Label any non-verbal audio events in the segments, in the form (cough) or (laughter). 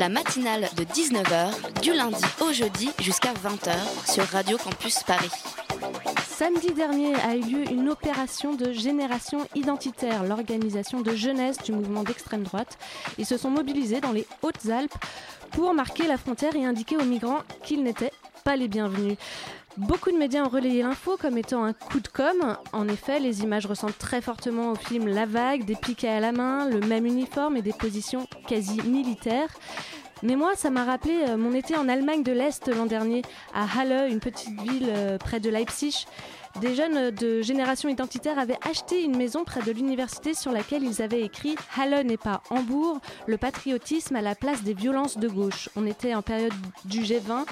La matinale de 19h, du lundi au jeudi jusqu'à 20h sur Radio Campus Paris. Samedi dernier a eu lieu une opération de génération identitaire, l'organisation de jeunesse du mouvement d'extrême droite. Ils se sont mobilisés dans les Hautes-Alpes pour marquer la frontière et indiquer aux migrants qu'ils n'étaient pas les bienvenus. Beaucoup de médias ont relayé l'info comme étant un coup de com'. En effet, les images ressemblent très fortement au film La Vague, des piquets à la main, le même uniforme et des positions quasi militaires. Mais moi, ça m'a rappelé euh, mon été en Allemagne de l'Est l'an dernier, à Halle, une petite ville euh, près de Leipzig. Des jeunes de génération identitaire avaient acheté une maison près de l'université sur laquelle ils avaient écrit Halle n'est pas Hambourg, le patriotisme à la place des violences de gauche. On était en période du G20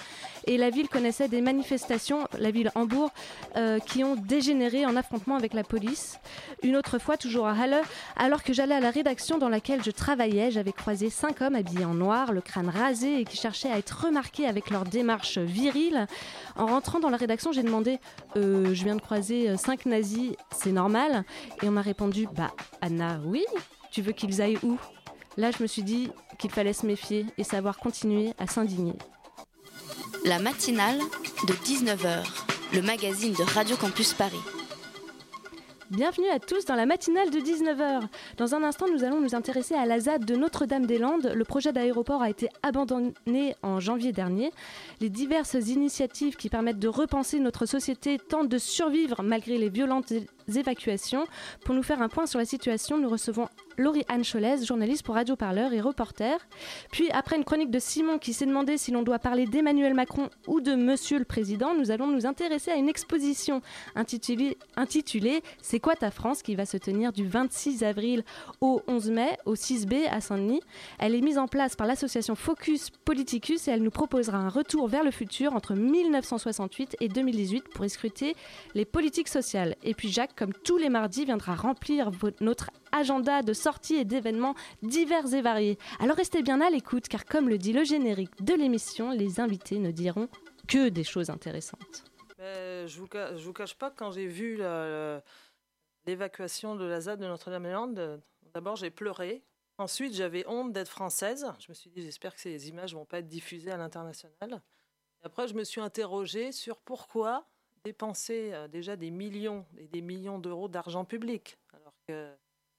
et la ville connaissait des manifestations, la ville Hambourg, euh, qui ont dégénéré en affrontement avec la police. Une autre fois, toujours à Halle, alors que j'allais à la rédaction dans laquelle je travaillais, j'avais croisé cinq hommes habillés en noir, le crâne rasé et qui cherchaient à être remarqués avec leur démarche virile. En rentrant dans la rédaction, j'ai demandé euh, Je de croiser euh, cinq nazis, c'est normal Et on m'a répondu Bah, Anna, oui Tu veux qu'ils aillent où? Là, je me suis dit qu'il fallait se méfier et savoir continuer à s'indigner. La matinale de 19h, le magazine de Radio Campus Paris. Bienvenue à tous dans la matinale de 19h. Dans un instant, nous allons nous intéresser à la ZAD de Notre-Dame-des-Landes. Le projet d'aéroport a été abandonné en janvier dernier. Les diverses initiatives qui permettent de repenser notre société tentent de survivre malgré les violentes évacuations. Pour nous faire un point sur la situation, nous recevons Laurie Anne Cholès, journaliste pour Radio Parleur et reporter. Puis, après une chronique de Simon qui s'est demandé si l'on doit parler d'Emmanuel Macron ou de Monsieur le Président, nous allons nous intéresser à une exposition intitulée, intitulée C'est quoi ta France? qui va se tenir du 26 avril au 11 mai au 6B à Saint-Denis. Elle est mise en place par l'association Focus Politicus et elle nous proposera un retour vers le futur entre 1968 et 2018 pour escruter les politiques sociales. Et puis Jacques, comme tous les mardis, viendra remplir notre agenda de sorties et d'événements divers et variés. Alors restez bien à l'écoute car comme le dit le générique de l'émission, les invités ne diront que des choses intéressantes. Ben, je vous, vous cache pas que quand j'ai vu l'évacuation de la ZAD de Notre-Dame-des-Landes, euh, d'abord j'ai pleuré. Ensuite, j'avais honte d'être française. Je me suis dit, j'espère que ces images vont pas être diffusées à l'international. Après, je me suis interrogée sur pourquoi dépenser euh, déjà des millions et des millions d'euros d'argent public, alors que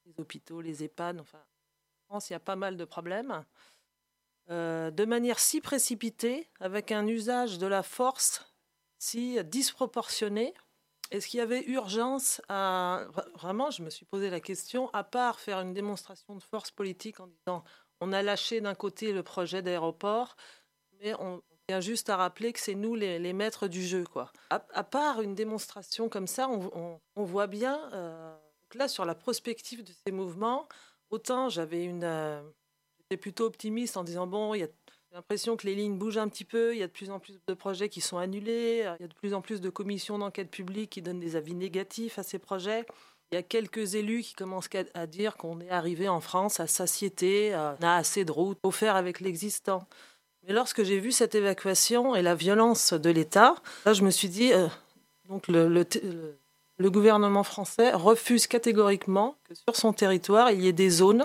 les hôpitaux, les EHPAD, enfin, en France, il y a pas mal de problèmes. Euh, de manière si précipitée, avec un usage de la force si disproportionné Est-ce qu'il y avait urgence à... vra- Vraiment, je me suis posé la question, à part faire une démonstration de force politique en disant on a lâché d'un côté le projet d'aéroport, mais on juste à rappeler que c'est nous les, maîtres du jeu. Quoi. À, part une démonstration comme ça, on, voit bien, euh, là, sur la prospective de ces mouvements, autant j'avais une... euh, J'étais plutôt optimiste en disant, bon, il y a l'impression que les lignes bougent un petit peu, il y a de plus en plus de projets qui sont annulés, il y a de plus en plus de commissions d'enquête publique qui donnent des avis négatifs à ces projets. Il y a quelques élus qui commencent à dire qu'on est arrivé en France à satiété, euh, on a assez de routes, faut faire avec l'existant. Mais lorsque j'ai vu cette évacuation et la violence de l'État, là je me suis dit, euh, donc le, gouvernement français refuse catégoriquement que sur son territoire il y ait des zones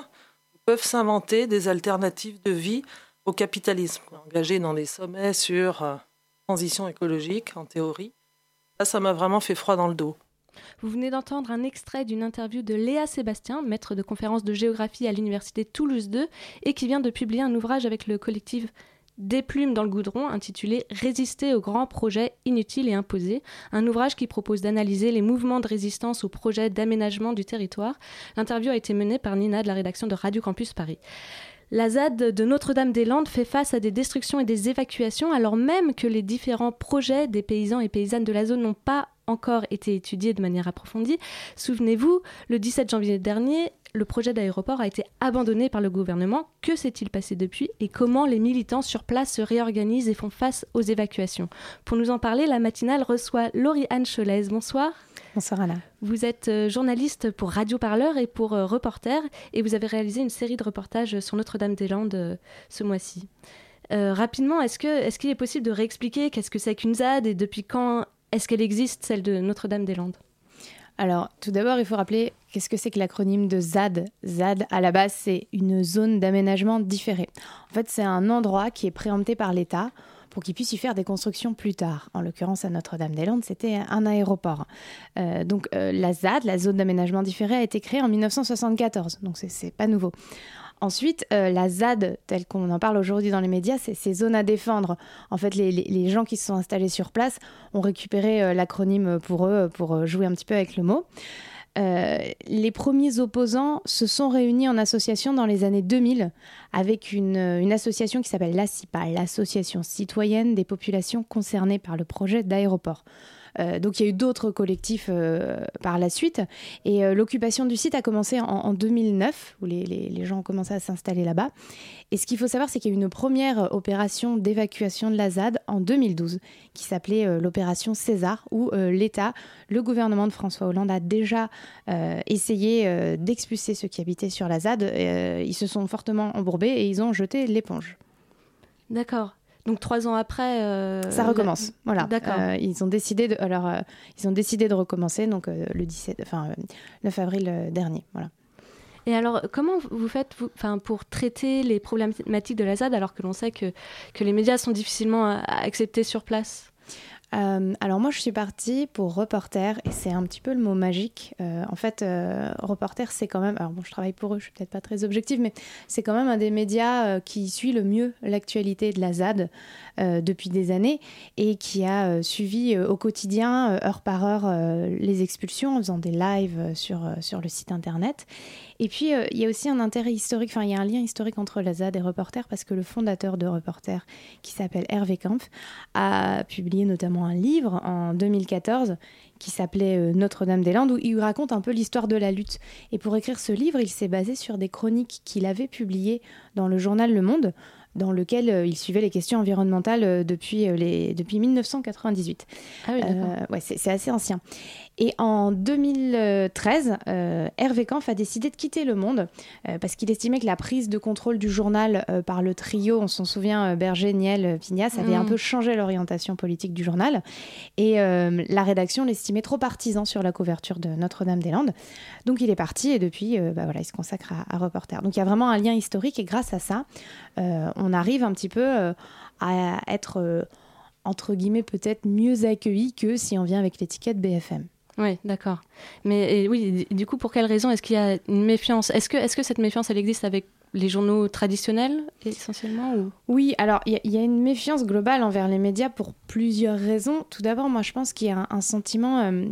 où peuvent s'inventer des alternatives de vie au capitalisme, engagé dans des sommets sur euh, transition écologique, en théorie. Là, ça m'a vraiment fait froid dans le dos. Vous venez d'entendre un extrait d'une interview de Léa Sébastien, maître de conférence de géographie à l'université Toulouse 2, et qui vient de publier un ouvrage avec le collectif Des plumes dans le goudron, intitulé Résister aux grands projets inutiles et imposés, un ouvrage qui propose d'analyser les mouvements de résistance aux projets d'aménagement du territoire. L'interview a été menée par Nina de la rédaction de Radio Campus Paris. La ZAD de Notre-Dame-des-Landes fait face à des destructions et des évacuations alors même que les différents projets des paysans et paysannes de la zone n'ont pas encore été étudiés de manière approfondie. Souvenez-vous, le 17 janvier dernier, le projet d'aéroport a été abandonné par le gouvernement. Que s'est-il passé depuis et comment les militants sur place se réorganisent et font face aux évacuations? Pour nous en parler, la matinale reçoit Laurie-Anne Cholez. Bonsoir. Bonsoir Anna. Vous êtes euh, journaliste pour Radio Parleur et pour euh, Reporter et vous avez réalisé une série de reportages sur Notre-Dame-des-Landes euh, ce mois-ci. rapidement, est-ce qu'il est, qu'il est possible de réexpliquer qu'est-ce que c'est qu'une ZAD et depuis quand est-ce qu'elle existe, celle de Notre-Dame-des-Landes? Alors, tout d'abord, il faut rappeler qu'est-ce que c'est que l'acronyme de ZAD. ZAD, à la base, c'est une zone d'aménagement différée. En fait, c'est un endroit qui est préempté par l'État pour qu'il puisse y faire des constructions plus tard. En l'occurrence, à Notre-Dame-des-Landes, c'était un aéroport. Euh, donc euh, la ZAD, la zone d'aménagement différé, a été créée en 1974, donc c'est pas nouveau. Ensuite, euh, la ZAD, telle qu'on en parle aujourd'hui dans les médias, c'est ces zones à défendre. En fait, les, gens qui se sont installés sur place ont récupéré l'acronyme pour eux, pour jouer un petit peu avec le mot. Euh, les premiers opposants se sont réunis en association dans les années 2000 avec une, association qui s'appelle l'ACIPA, l'Association citoyenne des populations concernées par le projet d'aéroport. Euh, donc il y a eu d'autres collectifs euh, par la suite. Et euh, l'occupation du site a commencé en, 2009, où les, les, gens ont commencé à s'installer là-bas. Et ce qu'il faut savoir, c'est qu'il y a eu une première opération d'évacuation de la ZAD en 2012, qui s'appelait l'opération César, où l'État, le gouvernement de François Hollande a déjà essayé d'expulser ceux qui habitaient sur la ZAD. ils se sont fortement embourbés et ils ont jeté l'éponge. D'accord. Donc trois ans après, euh, ça recommence. Voilà. D'accord. Euh, ils ont décidé de, alors euh, ils ont décidé de recommencer donc le 17, enfin 9 avril dernier. Voilà. Et alors, comment vous faites vous, pour traiter les problématiques de la ZAD alors que l'on sait que, que les médias sont difficilement acceptés sur place? Euh, alors moi je suis partie pour reporter et c'est un petit peu le mot magique. Euh, en fait, euh, reporter c'est quand même, alors bon je travaille pour eux, je suis peut-être pas très objective, mais c'est quand même un des médias qui suit le mieux l'actualité de la ZAD depuis des années et qui a suivi au quotidien, heure par heure, les expulsions en faisant des lives sur, sur le site internet. Et puis, euh, il y a aussi un intérêt historique, un lien historique entre la ZAD et Reporter, parce que le fondateur de Reporter, qui s'appelle Hervé Kampf, a publié notamment un livre en 2014 qui s'appelait euh, Notre-Dame-des-Landes, où il raconte un peu l'histoire de la lutte. Et pour écrire ce livre, il s'est basé sur des chroniques qu'il avait publiées dans le journal Le Monde, dans lequel euh, il suivait les questions environnementales depuis, les, depuis 1998. Ah oui, ouais, c'est assez ancien. Et en 2013, euh, Hervé Kampf a décidé de quitter le monde euh, parce qu'il estimait que la prise de contrôle du journal euh, par le trio, on s'en souvient, Berger, Niel, Vignas, avait un mm. peu changé l'orientation politique du journal. Et la rédaction l'estimait trop partisan sur la couverture de Notre-Dame-des-Landes. Donc il est parti et depuis, bah voilà, il se consacre à, à, reporter. Donc il y a vraiment un lien historique et grâce à ça, on arrive un petit peu à être entre guillemets peut-être mieux accueilli que si on vient avec l'étiquette BFM. Oui, d'accord. Mais oui, du coup, pour quelle raison est-ce qu'il y a une méfiance? Est-ce que, est que cette méfiance, elle existe avec les journaux traditionnels essentiellement ou... Oui, alors il y, a une méfiance globale envers les médias pour plusieurs raisons. Tout d'abord, moi je pense qu'il y a un, sentiment euh,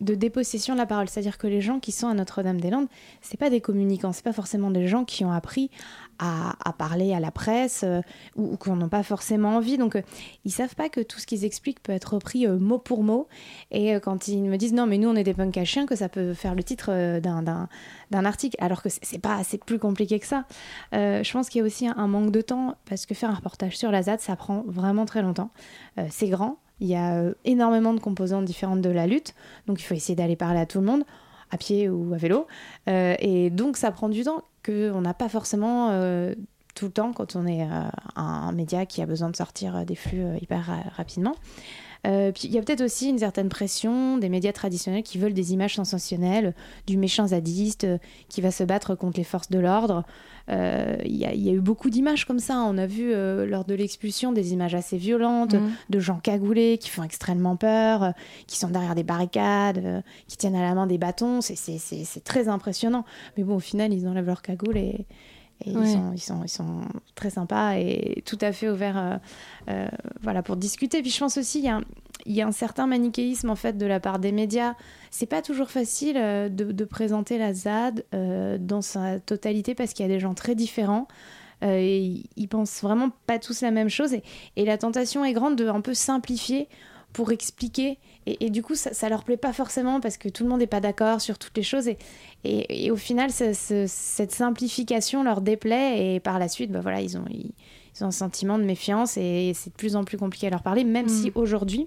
de dépossession de la parole, c'est-à-dire que les gens qui sont à Notre-Dame-des-Landes, c'est pas des communicants, c'est pas forcément des gens qui ont appris à, parler à la presse euh, ou, n'en ont pas forcément envie. Donc, euh, ils savent pas que tout ce qu'ils expliquent peut être repris euh, mot pour mot. Et quand ils me disent non, mais nous, on est des punks à chiens, que ça peut faire le titre d'un article, alors que c'est pas, c'est plus compliqué que ça. je pense qu'il y a aussi un, manque de temps parce que faire un reportage sur la ZAD, ça prend vraiment très longtemps. c'est grand. Il y a énormément de composantes différentes de la lutte, donc il faut essayer d'aller parler à tout le monde à pied ou à vélo. et donc ça prend du temps qu'on n'a pas forcément euh, tout le temps quand on est euh, un, média qui a besoin de sortir euh, des flux hyper rapidement. Puis il y a peut-être aussi une certaine pression des médias traditionnels qui veulent des images sensationnelles, du méchant zadiste qui va se battre contre les forces de l'ordre. Il y, a eu beaucoup d'images comme ça. On a vu lors de l'expulsion des images assez violentes mmh. de gens cagoulés qui font extrêmement peur, qui sont derrière des barricades, qui tiennent à la main des bâtons. C'est très impressionnant. Mais bon, au final, ils enlèvent leur cagoule et, ils, sont, ils, sont, ils, sont, très sympas et tout à fait ouverts euh, euh, voilà, pour discuter. Puis je pense aussi, il y, a un, il y a un certain manichéisme en fait de la part des médias. C'est pas toujours facile euh, de, de, présenter la ZAD dans sa totalité parce qu'il y a des gens très différents. et ils pensent vraiment pas tous la même chose et, et la tentation est grande de un peu simplifier pour expliquer. Et, du coup, ça, ça leur plaît pas forcément parce que tout le monde n'est pas d'accord sur toutes les choses. Et, et, au final, cette simplification leur déplaît. Et par la suite, bah voilà, ils ont, ils, ont un sentiment de méfiance et c'est de plus en plus compliqué à leur parler, même si mm. aujourd'hui,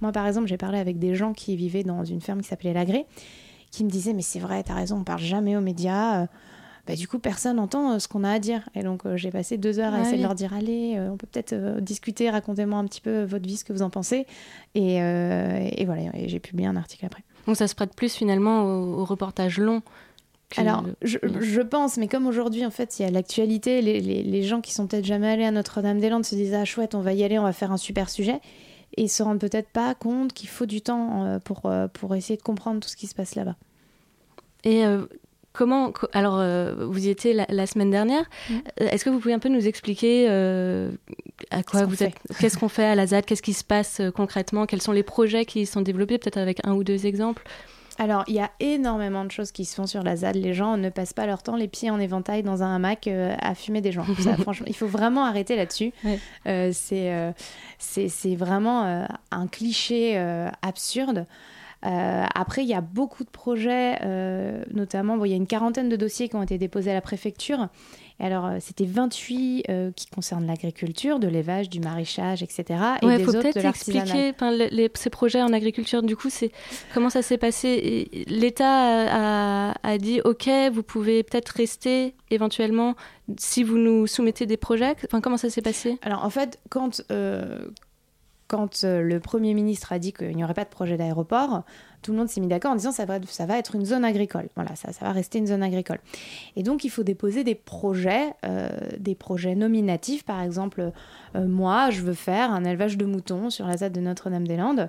moi par exemple, j'ai parlé avec des gens qui vivaient dans une ferme qui s'appelait Lagré, qui me disaient Mais c'est vrai, t'as raison, on parle jamais aux médias. Bah, du coup, personne n'entend euh, ce qu'on a à dire. Et donc, euh, j'ai passé deux heures à essayer de leur dire Allez, euh, on peut peut-être discuter, racontez-moi un petit peu votre vie, ce que vous en pensez. Et, et voilà, j'ai publié un article après. Donc, ça se prête plus finalement au, reportage long alors, je, je, pense, mais comme aujourd'hui, en fait, il y a l'actualité, les, les, les, gens qui sont peut-être jamais allés à Notre-Dame-des-Landes se disent Ah, chouette, on va y aller, on va faire un super sujet. Et ils se rendent peut-être pas compte qu'il faut du temps pour, pour essayer de comprendre tout ce qui se passe là-bas. Et Comment alors euh, vous y étiez la, semaine dernière. Mm. Euh, est-ce que vous pouvez un peu nous expliquer euh, à quoi vous êtes Qu'est-ce qu'on fait à la ZAD? Qu'est-ce qui se passe concrètement? Quels sont les projets qui sont développés? Peut-être avec un ou deux exemples. Alors, il y a énormément de choses qui se font sur la ZAD. Les gens ne passent pas leur temps les pieds en éventail dans un hamac à fumer des gens. (laughs) franchement, il faut vraiment arrêter là-dessus. c'est c'est vraiment un cliché absurde. Euh, après, il y a beaucoup de projets, euh, notamment, il y a une quarantaine de dossiers qui ont été déposés à la préfecture. Et alors, euh, c'était 28 qui concernent l'agriculture, de l'élevage, du maraîchage, etc. Et ouais, faut peut-être expliquer ces projets en agriculture. Du coup, c'est comment ça s'est passé? L'État a, a, dit OK, vous pouvez peut-être rester éventuellement si vous nous soumettez des projets. Enfin, comment ça s'est passé? Alors, en fait, quand quand euh, le Premier ministre a dit qu'il n'y aurait pas de projet d'aéroport, tout le monde s'est mis d'accord en disant ça va, ça va être une zone agricole. Voilà, ça, va rester une zone agricole. Et donc, il faut déposer des projets, euh, des projets nominatifs. Par exemple, euh, moi, je veux faire un élevage de moutons sur la ZAD de Notre-Dame-des-Landes.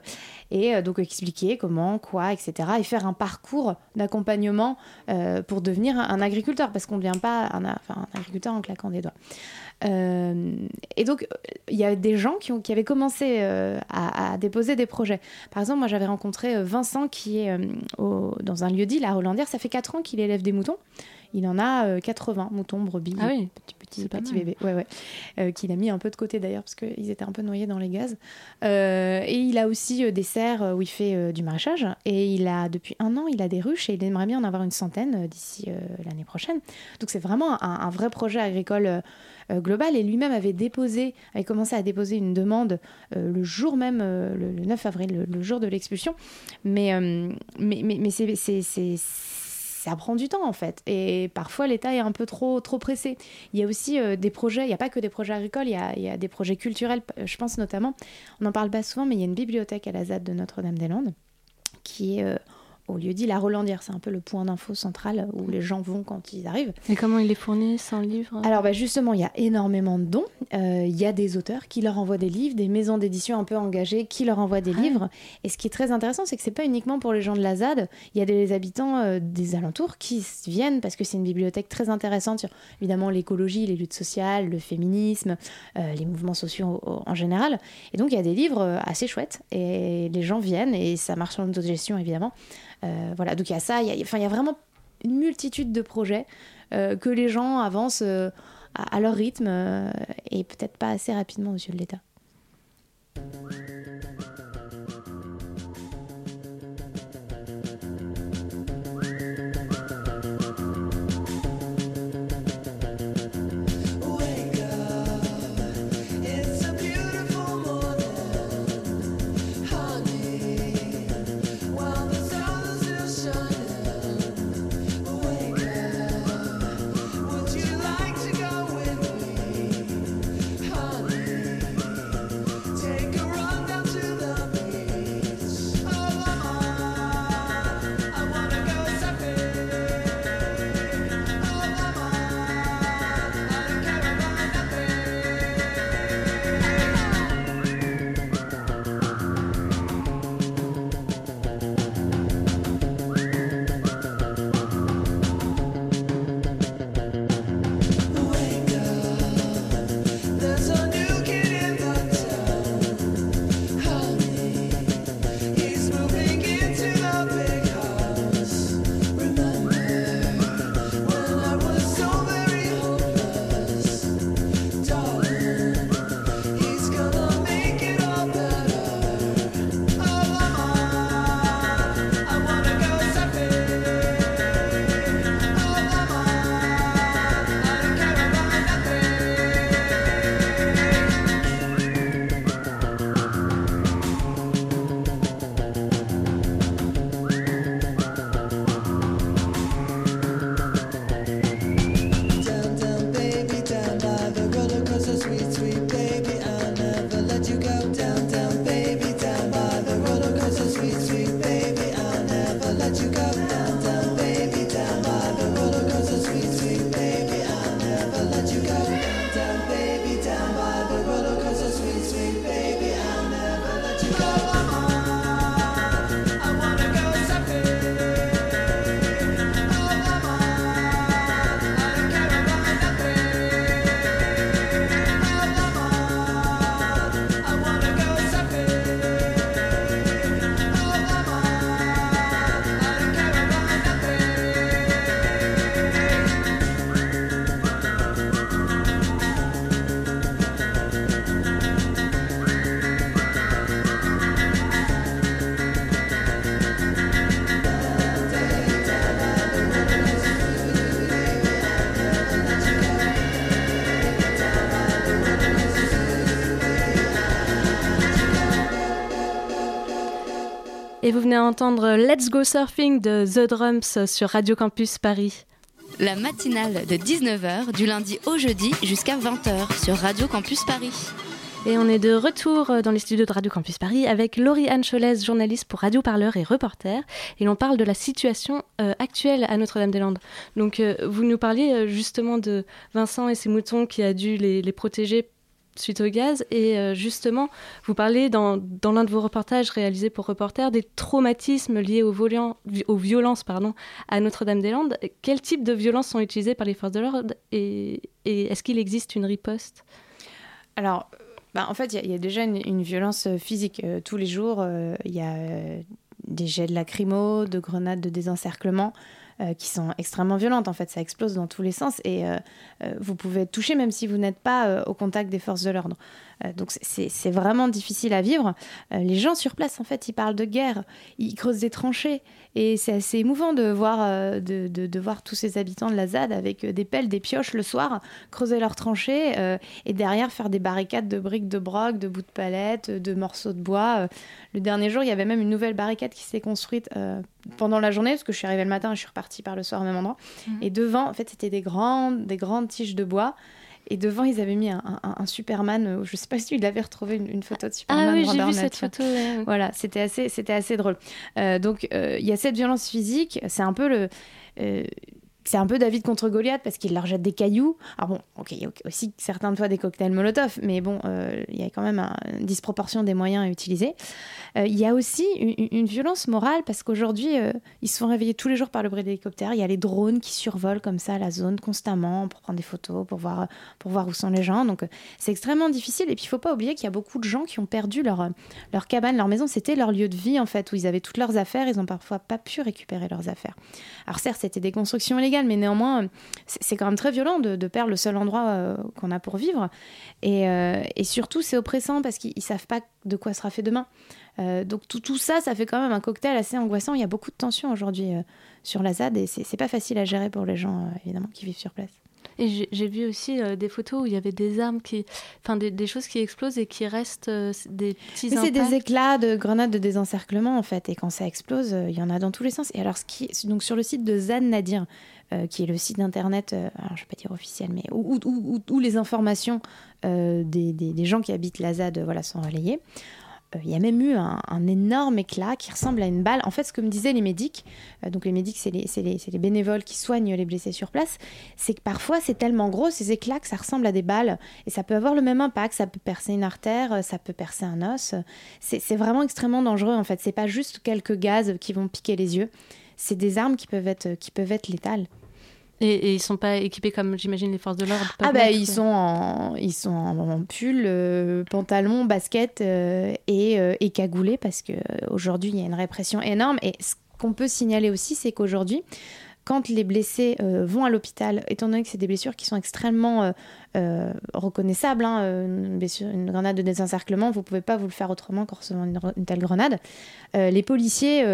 Et donc, expliquer comment, quoi, etc. Et faire un parcours d'accompagnement pour devenir un, agriculteur. Parce qu'on ne devient pas un agriculteur en claquant des doigts. Euh, et donc, il y a des gens qui, ont, qui avaient commencé euh, à, déposer des projets. Par exemple, moi, j'avais rencontré euh, Vincent qui est dans un lieu dit, la Hollandière. Ça fait 4 ans qu'il élève des moutons. Il en a 80 moutons, brebis, ah oui, petit, petit, bébé. Ouais, ouais. qu'il a mis un peu de côté d'ailleurs parce qu'ils étaient un peu noyés dans les gaz. et il a aussi des serres où il fait du maraîchage. Et il a, depuis un an, il a des ruches et il aimerait bien en avoir une centaine d'ici l'année prochaine. Donc c'est vraiment un, un, vrai projet agricole euh, global et lui-même avait déposé, avait commencé à déposer une demande euh, le jour même, euh, le, 9 avril, le, jour de l'expulsion. Mais, mais, mais, mais c'est ça prend du temps en fait. Et parfois l'État est un peu trop, trop pressé. Il y a aussi des projets, il n'y a pas que des projets agricoles, il y, a, il y, a, des projets culturels. Je pense notamment, on n'en parle pas souvent, mais il y a une bibliothèque à la ZAD de Notre-Dame-des-Landes qui est au lieu dit la Rolandière. C'est un peu le point d'info central où les gens vont quand ils arrivent. Et comment ils les fournissent en livres Alors bah, justement, il y a énormément de dons. Euh, il y a des auteurs qui leur envoient des livres, des maisons d'édition un peu engagées qui leur envoient des ah livres. Et ce qui est très intéressant, c'est que c'est pas uniquement pour les gens de la ZAD. Il y a des habitants euh, des alentours qui viennent parce que c'est une bibliothèque très intéressante sur évidemment l'écologie, les luttes sociales, le féminisme, euh, les mouvements sociaux en général. Et donc il y a des livres assez chouettes et les gens viennent et ça marche en autogestion évidemment. Euh, voilà, donc il y a ça, il y a, vraiment une multitude de projets euh, que les gens avancent euh, à, leur rythme et peut-être pas assez rapidement aux yeux de l'État. Et vous venez d'entendre Let's Go Surfing de The Drums sur Radio Campus Paris. La matinale de 19h du lundi au jeudi jusqu'à 20h sur Radio Campus Paris. Et on est de retour dans les studios de Radio Campus Paris avec Laurie Anne Cholès, journaliste pour Radio Parleur et reporter. Et l'on parle de la situation euh, actuelle à Notre-Dame-des-Landes. Donc, euh, vous nous parliez euh, justement de Vincent et ses moutons qui a dû les, les protéger suite au gaz. Et euh, justement, vous parlez dans, l'un de vos reportages réalisés pour Reporter des traumatismes liés aux, violences pardon, à Notre-Dame-des-Landes. Quel type de violences sont utilisées par les forces de l'ordre et, est-ce qu'il existe une riposte? Alors, bah, en fait, il y, a- déjà une, violence euh, physique. Euh, tous les jours, il y a des jets de lacrymo, de grenades de désencerclement euh, qui sont extrêmement violentes. En fait, ça explose dans tous les sens et euh, euh, vous pouvez être touché même si vous n'êtes pas au contact des forces de l'ordre. Euh, donc, c'est- vraiment difficile à vivre. Euh, les gens sur place, en fait, ils parlent de guerre, ils creusent des tranchées et c'est assez émouvant de voir, euh, de, de- de voir tous ces habitants de la ZAD avec des pelles, des pioches le soir, creuser leurs tranchées euh, et derrière faire des barricades de briques de broc, de bouts de palettes, de morceaux de bois. Le dernier jour, il y avait même une nouvelle barricade qui s'est construite euh, pendant la journée, parce que je suis arrivée le matin et je suis repartie par le soir au même endroit. Et devant, en fait, c'était des grandes, des grandes tiges de bois. Et devant, ils avaient mis un, un- un Superman. euh, Je sais pas si tu l'avais retrouvé une, une photo de Superman. Ah oui, j'ai vu cette photo. ouais. Voilà, c'était assez, c'était assez drôle. Euh, donc, euh, il y a cette violence physique. C'est un peu le. euh, c'est un peu David contre Goliath parce qu'il leur jette des cailloux. Alors bon, ok, il y a aussi certaines fois des cocktails Molotov, mais bon, euh, il y a quand même un- une disproportion des moyens à utiliser. Euh, il y a aussi une, violence morale parce qu'aujourd'hui, euh, ils se font réveiller tous les jours par le bruit d'hélicoptères. Il y a les drones qui survolent comme ça la zone constamment pour prendre des photos, pour voir, pour voir où sont les gens. Donc, c'est extrêmement difficile. Et puis, il faut pas oublier qu'il y a beaucoup de gens qui ont perdu leur, leur cabane, leur maison. C'était leur lieu de vie, en fait, où ils avaient toutes leurs affaires. Ils ont parfois pas pu récupérer leurs affaires. Alors, certes, c'était des constructions illégales, mais néanmoins, c'est quand même très violent de, de perdre le seul endroit euh, qu'on a pour vivre. Et, euh, et surtout, c'est oppressant parce qu'ils ils savent pas de quoi sera fait demain. Euh, donc tout, tout ça, ça fait quand même un cocktail assez angoissant. Il y a beaucoup de tensions aujourd'hui sur la ZAD et c'est pas facile à gérer pour les gens, évidemment, qui vivent sur place. Et j'ai- vu aussi euh, des photos où il y avait des armes qui, enfin des, des choses qui explosent et qui restent euh, des petits Mais c'est des éclats de grenades de désencerclement en fait, et quand ça explose, euh, il y en a dans tous les sens. Et alors, ce qui, donc sur le site de Zan Nadir, euh, qui est le site internet, euh, je vais pas dire officiel, mais où, les informations euh, des, gens qui habitent la ZAD voilà, sont relayées. Il y a même eu un, énorme éclat qui ressemble à une balle. En fait, ce que me disaient les médics, donc les médics, c'est les, les- bénévoles qui soignent les blessés sur place, c'est que parfois c'est tellement gros ces éclats que ça ressemble à des balles et ça peut avoir le même impact. Ça peut percer une artère, ça peut percer un os. C'est vraiment extrêmement dangereux en fait. C'est pas juste quelques gaz qui vont piquer les yeux. C'est des armes qui peuvent être, qui peuvent être létales. Et, et ils sont pas équipés comme j'imagine les forces de l'ordre. Ah bah ils sont en, ils sont en pull, euh, pantalon, basket euh, et, euh, et cagoulés parce que aujourd'hui il y a une répression énorme. Et ce qu'on peut signaler aussi, c'est qu'aujourd'hui, quand les blessés euh, vont à l'hôpital, étant donné que c'est des blessures qui sont extrêmement euh, euh, reconnaissables, hein, une, grenade de désencerclement, vous pouvez pas vous le faire autrement qu'en recevant une, une telle grenade. Les policiers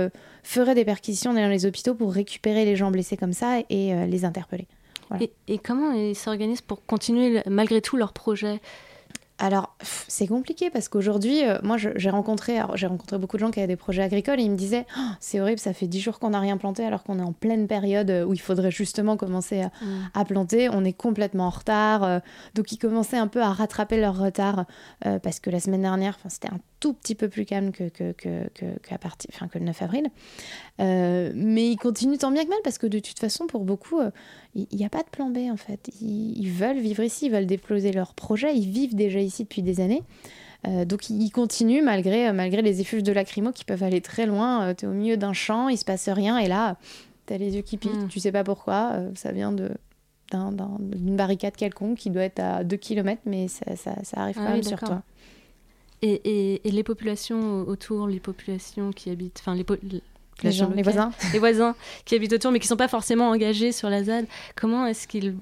feraient des perquisitions dans les hôpitaux pour récupérer les gens blessés comme ça et les interpeller. Et, et comment ils s'organisent pour continuer malgré tout leur projet? Alors, c'est compliqué parce qu'aujourd'hui, euh, moi, j'ai rencontré, j'ai rencontré beaucoup de gens qui avaient des projets agricoles et ils me disaient Oh, c'est horrible, ça fait 10 jours qu'on n'a rien planté alors qu'on est en pleine période euh, où il faudrait justement commencer à, à planter. On est complètement en retard. euh, donc, ils commençaient un peu à rattraper leur retard euh, parce que la semaine dernière, c'était un tout petit peu plus calme que, que, que, que, qu'à partir, que le 9 avril. Mais ils continuent tant bien que mal parce que de toute façon, pour beaucoup, il n'y a pas de plan B en fait. Ils, ils veulent vivre ici, ils veulent déploser leur projet, ils vivent déjà ici depuis des années. Euh, donc ils continuent malgré, euh, malgré les effluves de lacrymo qui peuvent aller très loin. tu es au milieu d'un champ, il se passe rien et là, tu as les yeux qui piquent, Mm. tu sais pas pourquoi. euh, ça vient de d'un- d'un- d'une barricade quelconque qui doit être à 2 km, mais ça, ça, ça arrive Ah quand oui, même sur toi. et, et, et les populations autour, les populations qui habitent, enfin les, po- les gens, les voisins. (laughs) les voisins qui habitent autour mais qui sont pas forcément engagés sur la ZAD, comment est-ce qu'ils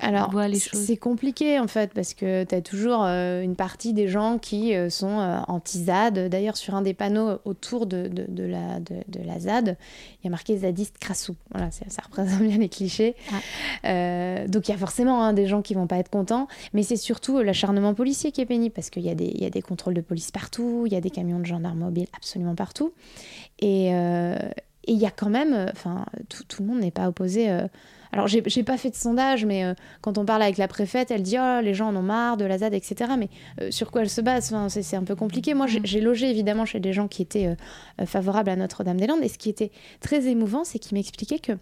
Alors, c'est compliqué en fait parce que tu as toujours euh, une partie des gens qui euh, sont euh, anti-ZAD. D'ailleurs, sur un des panneaux autour de, de, de la, de, de la ZAD, il y a marqué zadiste crassou. Voilà, ça, ça représente bien les clichés. Euh, donc, il y a forcément hein, des gens qui vont pas être contents, mais c'est surtout l'acharnement policier qui est pénible parce qu'il y, y a des contrôles de police partout, il y a des camions de gendarmes mobiles absolument partout. Et euh, et il y a quand même, euh, enfin, tout, tout le monde n'est pas opposé. euh, alors, j'ai pas fait de sondage, mais quand on parle avec la préfète, elle dit oh, les gens en ont marre de la ZAD, etc. Mais sur quoi elle se base? Enfin, C'est un peu compliqué. Moi, j'ai Mhm. j'ai logé évidemment chez des gens qui étaient favorables à Notre-Dame-des-Landes. Et ce qui était très émouvant, c'est qu'ils m'expliquaient que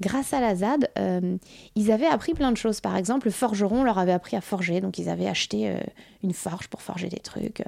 grâce à la ZAD, euh, ils avaient appris plein de choses. Par exemple, le forgeron leur avait appris à forger. Donc, ils avaient acheté euh, une forge pour forger des trucs.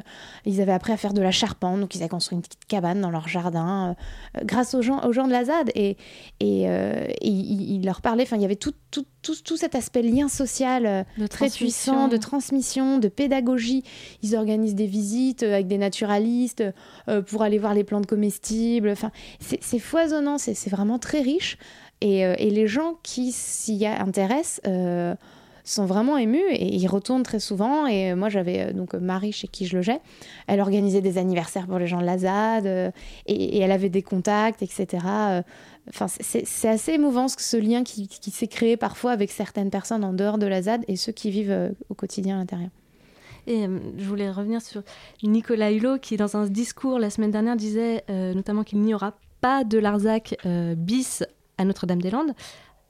Ils avaient appris à faire de la charpente. Donc, ils avaient construit une petite cabane dans leur jardin euh, grâce aux gens, aux gens de la ZAD. Et, et, euh, et ils, leur parlaient. Enfin, il y avait tout, tout, tout, tout cet aspect lien social euh, de très puissant de transmission, de pédagogie. Ils organisent des visites euh, avec des naturalistes euh, pour aller voir les plantes comestibles. Enfin, c'est foisonnant, c'est vraiment très riche. Et, euh, et les gens qui s'y intéressent euh, sont vraiment émus et ils retournent très souvent. Et euh, moi, j'avais euh, donc Marie chez qui je logeais. Elle organisait des anniversaires pour les gens de la ZAD euh, et, elle avait des contacts, etc. Euh, Enfin, c'est- assez émouvant ce, lien qui, s'est créé parfois avec certaines personnes en dehors de la ZAD et ceux qui vivent euh, au quotidien à l'intérieur. Et euh, je voulais revenir sur Nicolas Hulot qui, dans un discours la semaine dernière, disait euh, notamment qu'il n'y aura pas de Larzac euh, bis à Notre-Dame-des-Landes.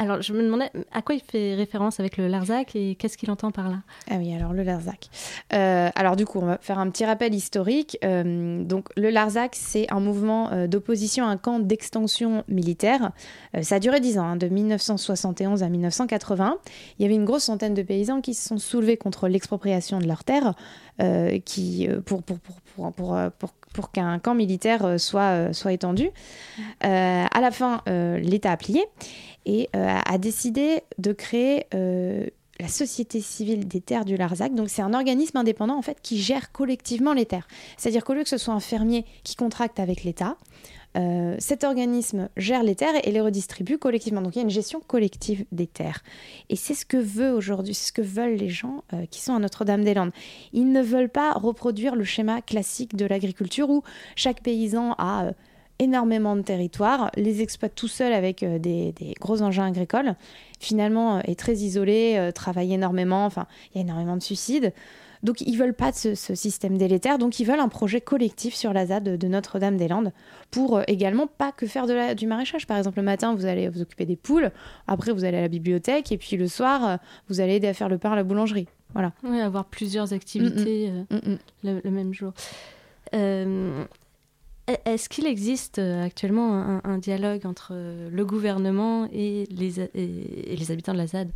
Alors, je me demandais à quoi il fait référence avec le Larzac et qu'est-ce qu'il entend par là? Ah oui, alors le Larzac. Euh, alors du coup, on va faire un petit rappel historique. Euh, donc le Larzac, c'est un mouvement euh, d'opposition à un camp d'extension militaire. Ça a duré 10 ans, hein, de 1971 à 1980. Il y avait une grosse centaine de paysans qui se sont soulevés contre l'expropriation de leurs terres qui, pour, pour, pour, pour, pour, pour- qu'un camp militaire euh, soit, euh, soit étendu. Euh, à la fin, l'État a plié et a décidé de créer la Société civile des terres du Larzac. Donc c'est un organisme indépendant en fait qui gère collectivement les terres. C'est-à-dire qu'au lieu que ce soit un fermier qui contracte avec l'État, euh, cet organisme gère les terres et les redistribue collectivement. Donc il y a une gestion collective des terres. Et c'est ce que veut aujourd'hui, c'est ce que veulent les gens euh, qui sont à Notre-Dame-des-Landes. Ils ne veulent pas reproduire le schéma classique de l'agriculture où chaque paysan a euh, énormément de territoires, les exploite tout seul avec des, des gros engins agricoles, finalement est très isolé, travaille énormément, enfin il y a énormément de suicides. Donc ils veulent pas de ce, ce système délétère, donc ils veulent un projet collectif sur la ZAD de, de Notre-Dame-des-Landes pour euh, également pas que faire de la- du maraîchage. Par exemple, le matin, vous allez vous occuper des poules, après vous allez à la bibliothèque, et puis le soir, euh, vous allez aider à faire le pain à la boulangerie. Voilà. Oui, avoir plusieurs activités euh, Mm, mm. le, le même jour. Euh, Est-ce qu'il existe actuellement un, un dialogue entre le gouvernement et les, et les habitants de la ZAD?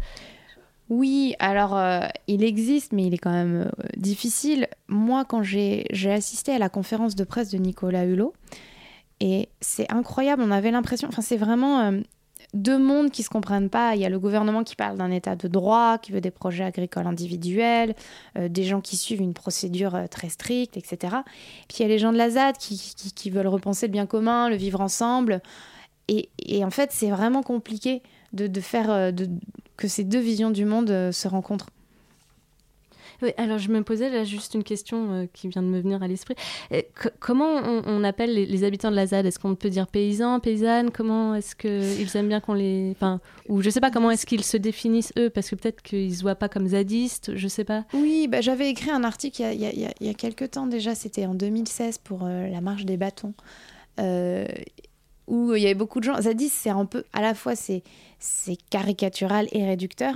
Oui, alors euh, il existe, mais il est quand même euh, difficile. Moi, quand j'ai assisté à la conférence de presse de Nicolas Hulot, et c'est incroyable, on avait l'impression, enfin c'est vraiment euh, deux mondes qui se comprennent pas. Il y a le gouvernement qui parle d'un état de droit, qui veut des projets agricoles individuels, des gens qui suivent une procédure très stricte, etc. Puis il y a les gens de la ZAD qui, qui- qui veulent repenser le bien commun, le vivre ensemble. Et, et en fait, c'est vraiment compliqué de, de faire de, que ces deux visions du monde euh, se rencontrent. Oui, alors je me posais là juste une question euh, qui vient de me venir à l'esprit. Euh, co- comment on, on appelle les, les habitants de la ZAD? Est-ce qu'on peut dire paysans, paysannes? Comment est-ce qu'ils aiment bien qu'on les... Enfin, ou je sais pas, comment est-ce qu'ils se définissent eux Parce que peut-être qu'ils se voient pas comme zadistes, je sais pas. Oui, bah, j'avais écrit un article il y a, il y a- il y a- il y a quelques temps déjà, c'était en 2016 pour euh, la marche des bâtons, euh, où il y avait beaucoup de gens. Zadis, c'est un peu, à la fois c'est c'est caricatural et réducteur,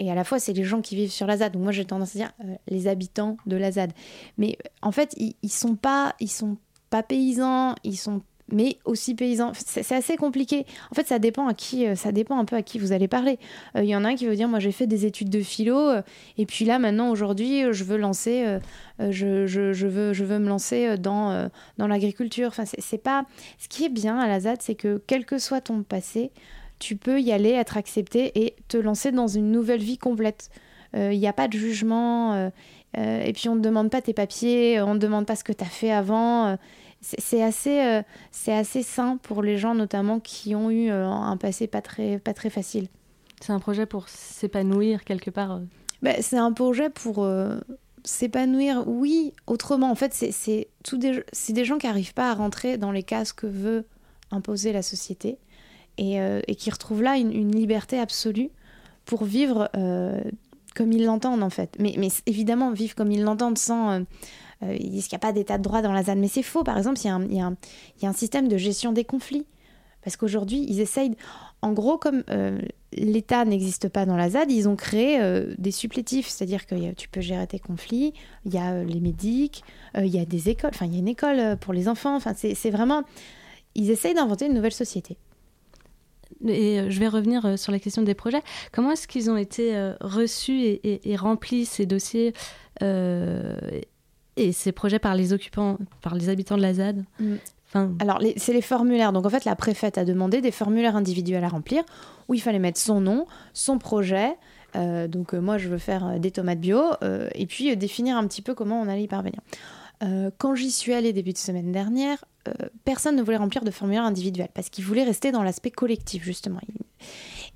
et à la fois c'est les gens qui vivent sur la ZAD. Donc moi j'ai tendance à dire euh, les habitants de la ZAD. Mais euh, en fait, ils, ils sont pas, ils sont pas paysans, ils sont mais aussi paysans. C'est assez compliqué. En fait, ça dépend à qui, euh, ça dépend un peu à qui vous allez parler. Il y en a un qui veut dire, moi j'ai fait des études de philo, et puis là maintenant aujourd'hui, je veux lancer, je, je, je veux, je veux me lancer dans dans l'agriculture. Enfin, c'est pas. Ce qui est bien à la ZAD, c'est que quel que soit ton passé, tu peux y aller, être accepté et te lancer dans une nouvelle vie complète. Il n'y a pas de jugement. euh, euh, et puis on ne demande pas tes papiers, on ne demande pas ce que tu as fait avant. euh, c'est assez, euh, c'est assez sain pour les gens notamment qui ont eu euh, un passé pas très, pas très facile. C'est un projet pour s'épanouir quelque part. euh. Bah, c'est un projet pour euh, s'épanouir, oui, autrement. En fait, c'est- des, c'est des gens qui n'arrivent pas à rentrer dans les cases que veut imposer la société et, euh, et qui retrouvent là une, liberté absolue pour vivre euh, comme ils l'entendent, en fait. Mais, évidemment, vivre comme ils l'entendent sans... euh, euh, ils disent qu'il n'y a pas d'état de droit dans la ZAD, mais c'est faux. Par exemple, il y, a un- système de gestion des conflits. Parce qu'aujourd'hui, ils essayent... En gros, comme euh, l'État n'existe pas dans la ZAD, ils ont créé euh, des supplétifs, c'est-à-dire que tu peux gérer tes conflits, il y a euh, les médics, euh, il y a des écoles, enfin il y a une école euh, pour les enfants, enfin c'est vraiment... Ils essayent d'inventer une nouvelle société. Et euh, je vais revenir euh, sur la question des projets. Comment est-ce qu'ils ont été euh, reçus et, et- et remplis ces dossiers euh, et ces projets par les occupants, par les habitants de la ZAD? Mm. Enfin, Alors c'est les formulaires, donc en fait la préfète a demandé des formulaires individuels à remplir où il fallait mettre son nom, son projet, euh, donc euh, moi je veux faire des tomates bio, et puis définir un petit peu comment on allait y parvenir. Quand j'y suis allée début de semaine dernière, euh, personne ne voulait remplir de formulaire individuel parce qu'ils voulaient rester dans l'aspect collectif justement.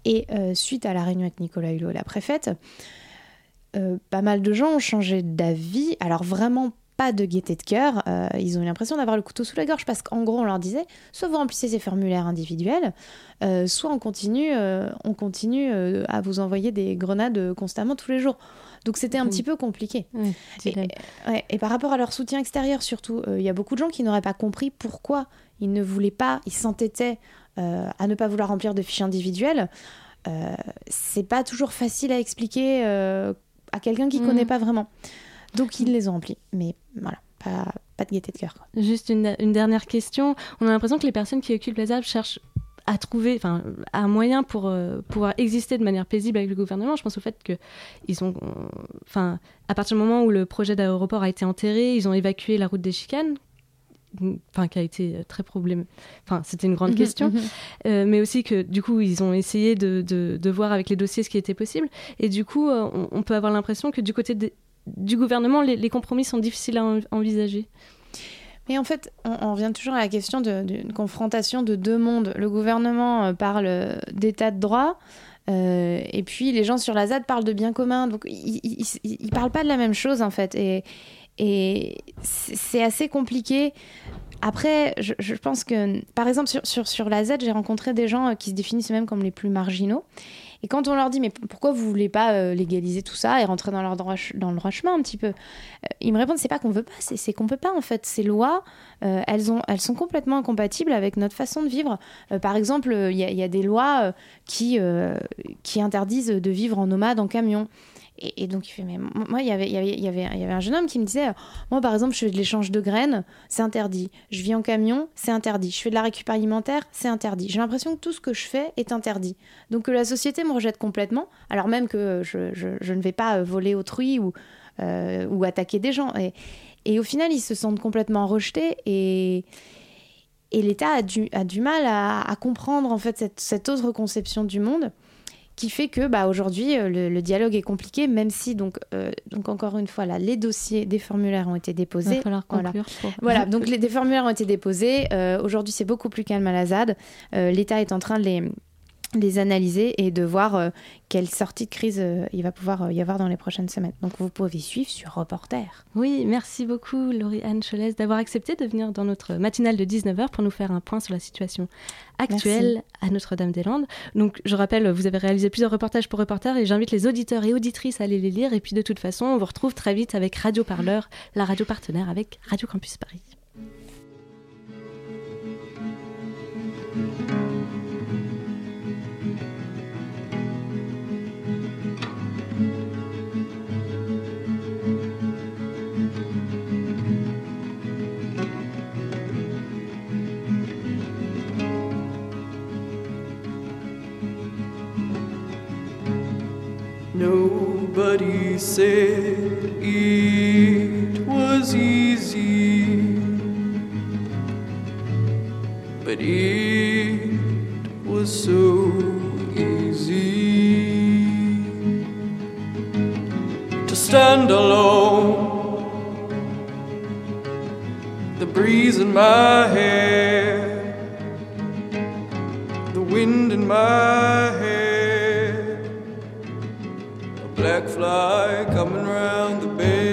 Et euh, suite à la réunion avec Nicolas Hulot, la préfète, euh, pas mal de gens ont changé d'avis. Alors vraiment pas de gaieté de cœur. Euh, ils ont eu l'impression d'avoir le couteau sous la gorge parce qu'en gros on leur disait soit vous remplissez ces formulaires individuels, euh, soit on continue, euh, on continue à vous envoyer des grenades constamment tous les jours. Donc c'était un petit peu compliqué. Et, dilemme. ouais, et par rapport à leur soutien extérieur surtout, il y a beaucoup de gens qui n'auraient pas compris pourquoi ils ne voulaient pas, ils s'entêtaient à ne pas vouloir remplir de fichiers individuels. Euh, c'est pas toujours facile à expliquer à quelqu'un qui Mhm. connaît pas vraiment. Donc ils les ont remplis. Mais voilà, pas, pas de gaieté de cœur. Juste une, une dernière question. On a l'impression que les personnes qui occupent les ZAD cherchent à trouver, enfin, un moyen pour euh, pouvoir exister de manière paisible avec le gouvernement. Je pense au fait que ils ont, enfin, à partir du moment où le projet d'aéroport a été enterré, ils ont évacué la route des chicanes, enfin, qui a été très problème. Enfin, c'était une grande question. Mhm. Euh, mais aussi que du coup ils ont essayé de, de- de voir avec les dossiers ce qui était possible et du coup euh, on, on peut avoir l'impression que du côté des- du gouvernement les, compromis sont difficiles à en- envisager Mais en fait, on, on revient toujours à la question d'une confrontation de deux mondes. Le gouvernement euh, parle euh, d'état de droit, euh, et puis les gens sur la ZAD parlent de bien commun. Donc ils, ils parlent pas de la même chose en fait. Et, c'est assez compliqué. Après, je, pense que, par exemple, sur, sur, sur la Z, j'ai rencontré des gens qui se définissent eux-mêmes comme les plus marginaux. Et quand on leur dit, mais pourquoi vous voulez pas euh, légaliser tout ça et rentrer dans, leur droit dans le droit chemin un petit peu? Euh, Ils me répondent, c'est pas qu'on veut pas, c'est qu'on peut pas en fait. Ces lois, euh, elles, ont, elles sont complètement incompatibles avec notre façon de vivre. Par exemple, il y, y a des lois qui, qui interdisent de vivre en nomade en camion. Et, et donc, il fait, mais moi, il y avait, il y avait, il y avait, un jeune homme qui me disait, moi, par exemple, je fais de l'échange de graines, c'est interdit. Je vis en camion, c'est interdit. Je fais de la récup alimentaire, c'est interdit. J'ai l'impression que tout ce que je fais est interdit. Donc, que la société me rejette complètement, alors même que je, ne vais pas euh, voler autrui ou, euh, ou attaquer des gens. Et, au final, ils se sentent complètement rejetés et, l'État a du, mal à, comprendre en fait cette autre conception du monde qui fait que bah, aujourd'hui euh, le, le dialogue est compliqué même si donc, euh, donc encore une fois là les dossiers des formulaires ont été il déposés va falloir Voilà. pour- voilà, donc les, des formulaires ont été déposés. Euh, Aujourd'hui, c'est beaucoup plus calme à la ZAD. Euh, L'État est en train de les, les analyser et de voir euh, quelle sortie de crise euh, il va pouvoir euh, y avoir dans les prochaines semaines. Donc, vous pouvez suivre sur Reporter. oui merci beaucoup Laurie-Anne Cholès d'avoir accepté de venir dans notre matinale de 19h pour nous faire un point sur la situation actuelle à Notre-Dame-des-Landes donc je rappelle vous avez réalisé plusieurs reportages pour Reporter et j'invite les auditeurs et auditrices à aller les lire et puis de toute façon on vous retrouve très vite avec Radio Parleur la radio partenaire avec Radio Campus Paris Nobody said it was easy, but it was so easy to stand alone. The breeze in my hair, the wind in my hair black fly coming round the bend.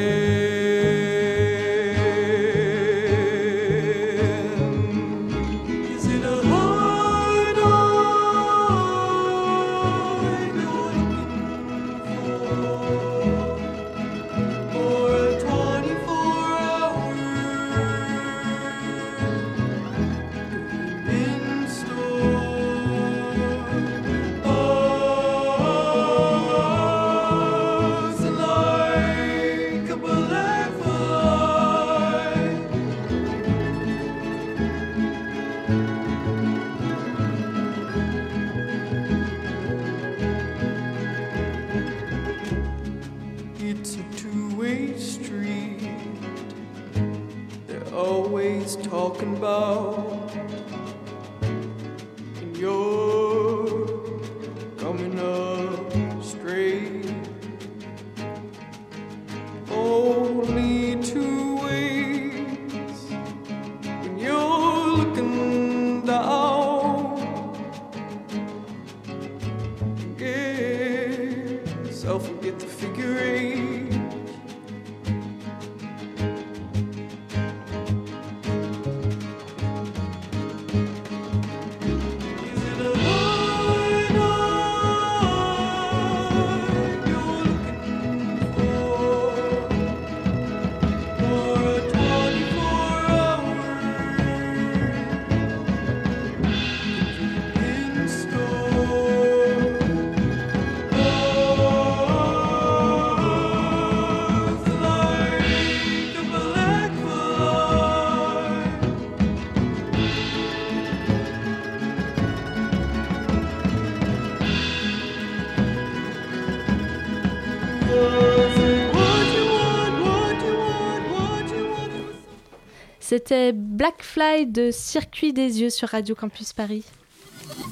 C'était Blackfly de Circuit des yeux sur Radio Campus Paris.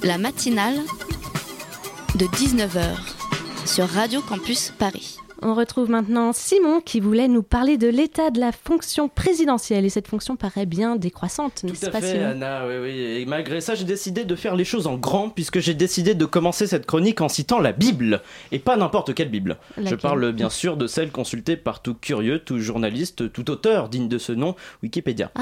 La matinale de 19h sur Radio Campus Paris. On retrouve maintenant Simon qui voulait nous parler de l'état de la fonction présidentielle. Et cette fonction paraît bien décroissante, n'est-ce pas fait, Simon Anna, oui, oui. Et malgré ça, j'ai décidé de faire les choses en grand, puisque j'ai décidé de commencer cette chronique en citant la Bible. Et pas n'importe quelle Bible. Je parle bien sûr de celle consultée par tout curieux, tout journaliste, tout auteur digne de ce nom, Wikipédia. Ah,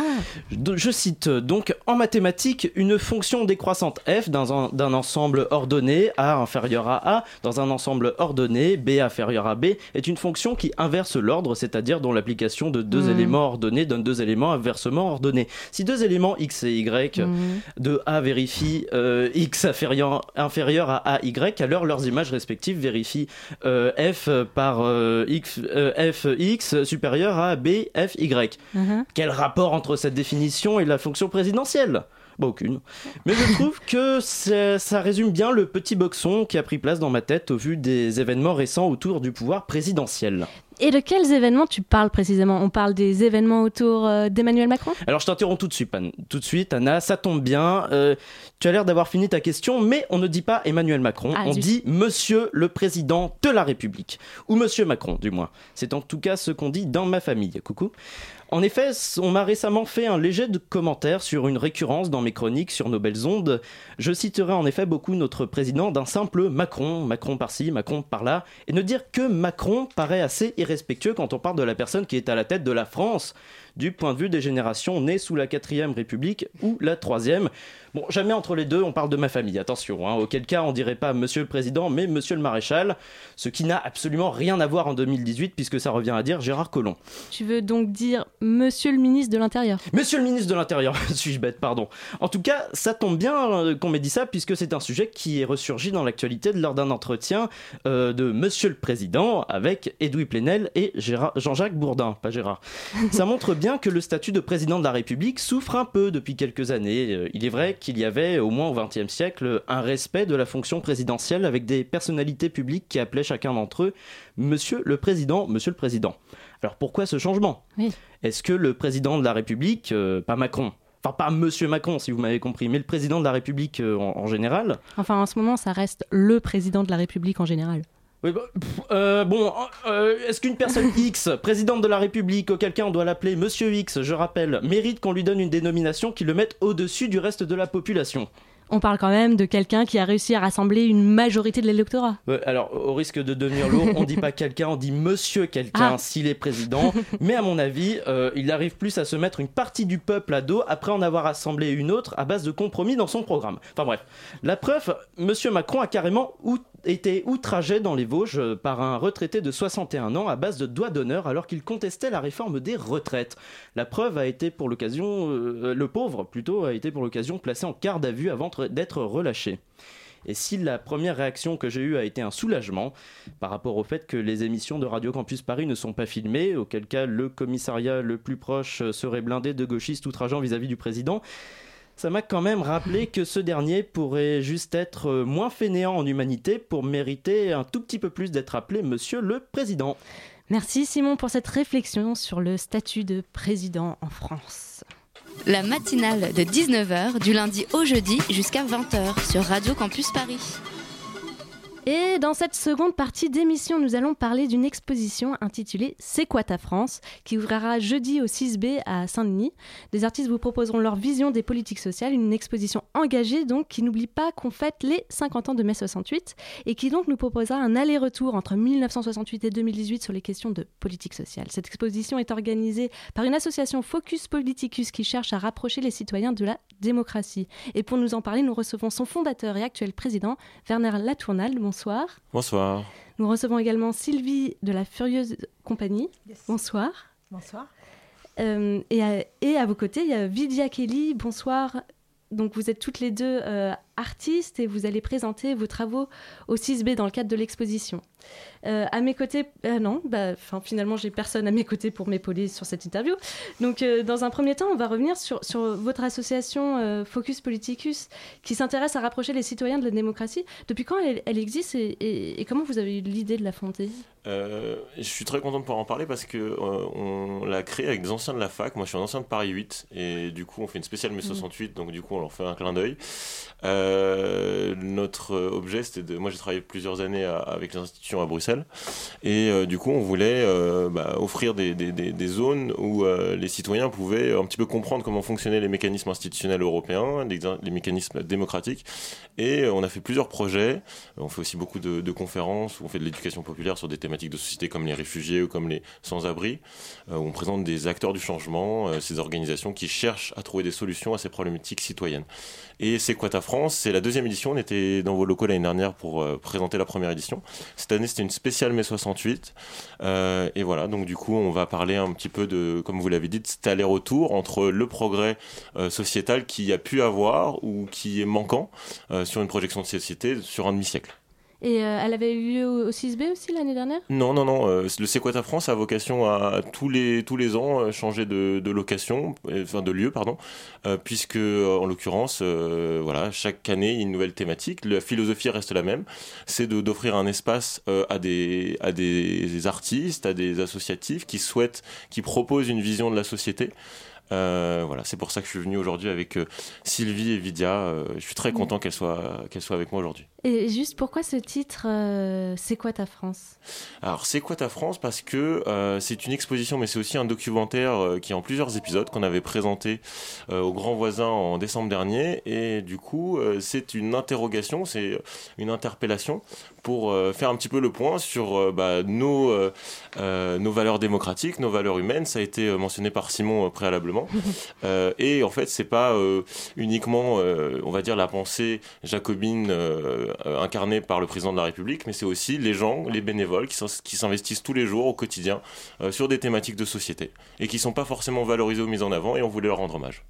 Je je cite donc en mathématiques une fonction décroissante f dans un- d'un ensemble ordonné a inférieur à a dans un ensemble ordonné b inférieur à b est une fonction qui inverse l'ordre, c'est-à-dire dont l'application de deux Mhm. éléments ordonnés donne deux éléments inversement ordonnés. Si deux éléments x et y mhm. de A vérifient euh, X inférieur, inférieur à AY, alors leurs images respectives vérifient euh, F par euh, X, euh, FX supérieur à BFY. Mhm. Quel rapport entre cette définition et la fonction présidentielle? Bah aucune. Mais je trouve que ça résume bien le petit boxon qui a pris place dans ma tête au vu des événements récents autour du pouvoir présidentiel. Et de quels événements tu parles précisément? On parle des événements autour euh, d'Emmanuel Macron? Alors je t'interromps tout de suite, Anne. tout de suite, Anna, ça tombe bien. Euh, tu as l'air d'avoir fini ta question, mais on ne dit pas Emmanuel Macron, Ah, on dit Monsieur le Président de la République, ou Monsieur Macron, du moins. C'est en tout cas ce qu'on dit dans ma famille. Coucou. En effet, on m'a récemment fait un léger commentaire sur une récurrence dans mes chroniques sur nos belles ondes. Je citerai en effet beaucoup notre président d'un simple Macron, Macron par-ci, Macron par-là, et ne dire que Macron paraît assez irrespectueux quand on parle de la personne qui est à la tête de la France, du point de vue des générations nées sous la quatrième République ou la troisième. Bon, jamais entre les deux on parle de ma famille, attention, hein, auquel cas on dirait pas Monsieur le Président, mais Monsieur le Maréchal, ce qui n'a absolument rien à voir en 2018 puisque ça revient à dire Gérard Collomb. Tu veux donc dire Monsieur le ministre de l'Intérieur? Monsieur le ministre de l'Intérieur, (laughs) suis-je bête, pardon. En tout cas, ça tombe bien euh, qu'on m'ait dit ça, puisque c'est un sujet qui est ressurgi dans l'actualité lors d'un entretien euh, de Monsieur le Président avec Edoui Plenel et Jean-Jacques Bourdin, pas Gérard. Ça montre bien que le statut de président de la République souffre un peu depuis quelques années. Euh, Il est vrai qu'il y avait, au moins au XXe siècle, un respect de la fonction présidentielle avec des personnalités publiques qui appelaient chacun d'entre eux Monsieur le Président, Monsieur le Président. Alors pourquoi ce changement? Oui. Est-ce que le président de la République, euh, pas Macron, enfin pas Monsieur Macron si vous m'avez compris, mais le président de la République euh, en, en général, Enfin, en ce moment, ça reste le président de la République en général. Oui, bah, pff, euh, bon, euh, est-ce qu'une personne (laughs) X, présidente de la République, auquel on doit l'appeler Monsieur X, je rappelle, mérite qu'on lui donne une dénomination qui le mette au-dessus du reste de la population? On parle quand même de quelqu'un qui a réussi à rassembler une majorité de l'électorat. Ouais, alors, au risque de devenir lourd, on dit pas (laughs) quelqu'un, on dit monsieur quelqu'un Ah. s'il est président. Mais à mon avis, euh, il arrive plus à se mettre une partie du peuple à dos après en avoir assemblé une autre à base de compromis dans son programme. Enfin bref, la preuve, monsieur Macron a carrément out- été outragé dans les Vosges par un retraité de 61 ans à base de doigts d'honneur alors qu'il contestait la réforme des retraites. La preuve a été pour l'occasion, euh, le pauvre plutôt, a été pour l'occasion placé en garde à vue avant d'être relâché. Et si la première réaction que j'ai eue a été un soulagement par rapport au fait que les émissions de Radio Campus Paris ne sont pas filmées, auquel cas le commissariat le plus proche serait blindé de gauchistes outrageants vis-à-vis du président, ça m'a quand même rappelé que ce dernier pourrait juste être euh, moins fainéant en humanité pour mériter un tout petit peu plus d'être appelé Monsieur le Président. Merci Simon pour cette réflexion sur le statut de président en France. La matinale de 19h du lundi au jeudi jusqu'à 20h sur Radio Campus Paris. Et dans cette seconde partie d'émission, nous allons parler d'une exposition intitulée C'est quoi ta France? qui ouvrira jeudi au 6B à Saint-Denis. Des artistes vous proposeront leur vision des politiques sociales, une exposition engagée donc qui n'oublie pas qu'on fête les 50 ans de mai 68 et qui donc nous proposera un aller-retour entre 1968 et 2018 sur les questions de politique sociale. Cette exposition est organisée par une association Focus Politicus qui cherche à rapprocher les citoyens de la démocratie. Et pour nous en parler, nous recevons son fondateur et actuel président, Werner Latournal. Bonsoir. Nous recevons également Sylvie de la Furieuse Compagnie. Bonsoir. Bonsoir. Euh, et, à, et à vos côtés, il y a Vidia Kelly. Bonsoir. Donc vous êtes toutes les deux euh, artistes et vous allez présenter vos travaux au 6B dans le cadre de l'exposition. Euh, à mes côtés, euh, non, bah, 'fin, finalement j'ai personne à mes côtés pour m'épauler sur cette interview. Donc euh, dans un premier temps, on va revenir sur, votre association euh, Focus Politicus qui s'intéresse à rapprocher les citoyens de la démocratie. Depuis quand elle, existe et, comment vous avez eu l'idée de la fonder? Je suis très content de pouvoir en parler parce que on l'a créé avec des anciens de la fac. Moi, je suis un ancien de Paris 8 et du coup, on fait une spéciale mai 68, donc du coup, on leur fait un clin d'œil. Notre objet, c'était de. Moi, j'ai travaillé plusieurs années avec les institutions à Bruxelles et euh, du coup, on voulait euh, bah, offrir des, zones où euh, les citoyens pouvaient un petit peu comprendre comment fonctionnaient les mécanismes institutionnels européens, les, mécanismes démocratiques. Et euh, on a fait plusieurs projets. On fait aussi beaucoup de, conférences où on fait de l'éducation populaire sur des thématiques de société comme les réfugiés ou comme les sans-abri. Euh, on présente des acteurs du changement, euh, ces organisations qui cherchent à trouver des solutions à ces problématiques citoyennes. Et C'est quoi ta France C'est la deuxième édition. On était dans vos locaux l'année dernière pour euh, présenter la première édition. Cette année, c'était une spéciale mai 68. Euh, et voilà, donc du coup, on va parler un petit peu de, comme vous l'avez dit, de cet aller-retour entre le progrès euh, sociétal qu'il y a pu avoir ou qui est manquant sur une projection de société sur un demi-siècle. Et euh, elle avait eu lieu au 6B aussi l'année dernière? Non, non, non. euh, le C'est quoi ta France a vocation à tous les, tous les ans euh, changer de, location, enfin de lieu, pardon, puisque en l'occurrence, voilà, chaque année une nouvelle thématique. La philosophie reste la même, c'est d'offrir un espace à des à des artistes, à des associatifs qui souhaitent, qui proposent une vision de la société. Euh, voilà, c'est pour ça que je suis venu aujourd'hui avec euh, Sylvie et Vidia. Euh, je suis très content qu'elles soient qu'elles soient avec moi aujourd'hui. Et juste pourquoi ce titre C'est quoi ta France? Alors, c'est quoi ta France? Parce que c'est une exposition, mais c'est aussi un documentaire qui est en plusieurs épisodes qu'on avait présenté aux grands voisins en décembre dernier. Et du coup, c'est une interrogation, c'est une interpellation pour euh, faire un petit peu le point sur euh, bah, nos, euh, nos valeurs démocratiques, nos valeurs humaines. Ça a été mentionné par Simon préalablement. (laughs) Et en fait, c'est pas uniquement, on va dire, la pensée jacobine incarnée par le président de la République, mais c'est aussi les gens, les bénévoles qui s'in- qui s'investissent tous les jours au quotidien sur des thématiques de société et qui sont pas forcément valorisées ou mises en avant. Et on voulait leur rendre hommage.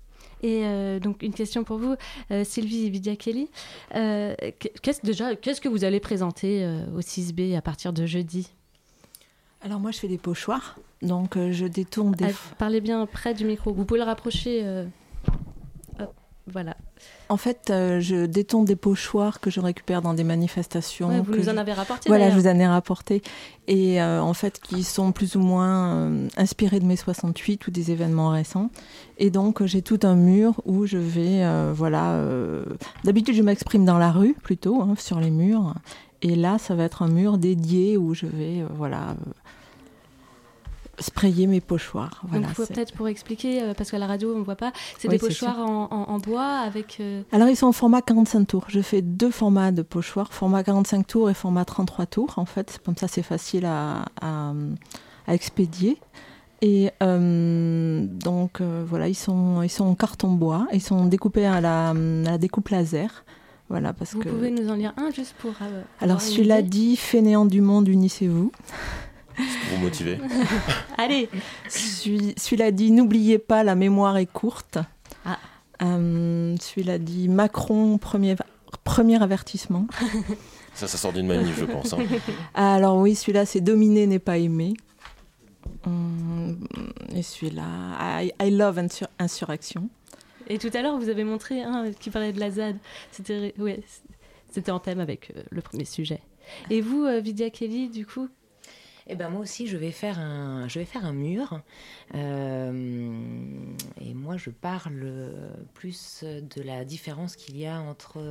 Et euh, donc une question pour vous, euh, Sylvie Vidia Kelly. Euh, qu'est-ce, déjà, qu'est-ce que vous allez présenter euh, au 6B à partir de jeudi? Alors moi je fais des pochoirs, donc je détourne des... Ah, Parlez bien près du micro. Vous pouvez le rapprocher. Voilà. En fait, euh, je détourne des pochoirs que je récupère dans des manifestations. Ouais, vous que nous en avez rapporté, Voilà, je vous en ai rapporté. Et euh, en fait, qui sont plus ou moins euh, inspirés de mai 68 ou des événements récents. Et donc, j'ai tout un mur où je vais, voilà... D'habitude, je m'exprime dans la rue, plutôt, hein, sur les murs. Et là, ça va être un mur dédié où je vais, voilà... sprayer mes pochoirs. Voilà, Donc peut-être pour expliquer, euh, parce qu'à la radio on ne voit pas, c'est Oui, des pochoirs en, en- en bois avec... euh, Alors, ils sont en format 45 tours. Je fais deux formats de pochoirs, format 45 tours et format 33 tours. En fait, comme ça, c'est facile à, à- à expédier. Et euh, donc, voilà, ils sont, ils sont en carton bois. Ils sont découpés à la, à la découpe laser. Voilà, parce Vous que... pouvez nous en lire un juste pour... Alors, celui-là dit Fainéant du monde, unissez-vous. Pour vous motiver. (laughs) Allez Celui- Celui-là dit N'oubliez pas, la mémoire est courte. Ah. Euh, celui-là dit Macron, premier, premier avertissement. Ça, ça sort d'une manif, je pense. hein. (laughs) Alors oui, celui-là, c'est Dominer n'est pas aimer. Hum, Et celui-là, I, I love insur- insurrection. Et tout à l'heure, vous avez montré un qui parlait de la ZAD. C'était ouais, en thème avec euh, le premier sujet. Et vous, euh, Vidya Kelly, du coup Eh ben moi aussi, je vais faire un, je vais faire un mur. Euh, et moi, je parle plus de la différence qu'il y a entre,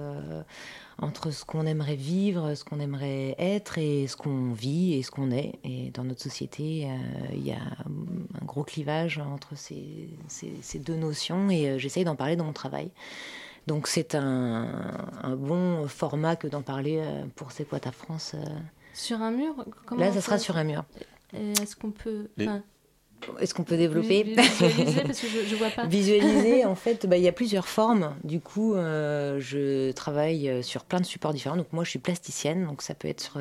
entre ce qu'on aimerait vivre, ce qu'on aimerait être et ce qu'on vit et ce qu'on est. Et dans notre société, euh, il y a un gros clivage entre ces, ces, ces deux notions et euh, j'essaye d'en parler dans mon travail. Donc c'est un, un bon format que d'en parler pour C'est quoi ta France. Sur un mur comment Là, ça on sera sur un mur. Est-ce qu'on peut... Les- enfin, Est-ce qu'on peut développer vis- Visualiser, parce que je, je vois pas. (laughs) Visualiser, en fait, bah, il y a plusieurs formes. Du coup, euh, je travaille euh, sur plein de supports différents. Donc moi, je suis plasticienne, donc ça peut être sur,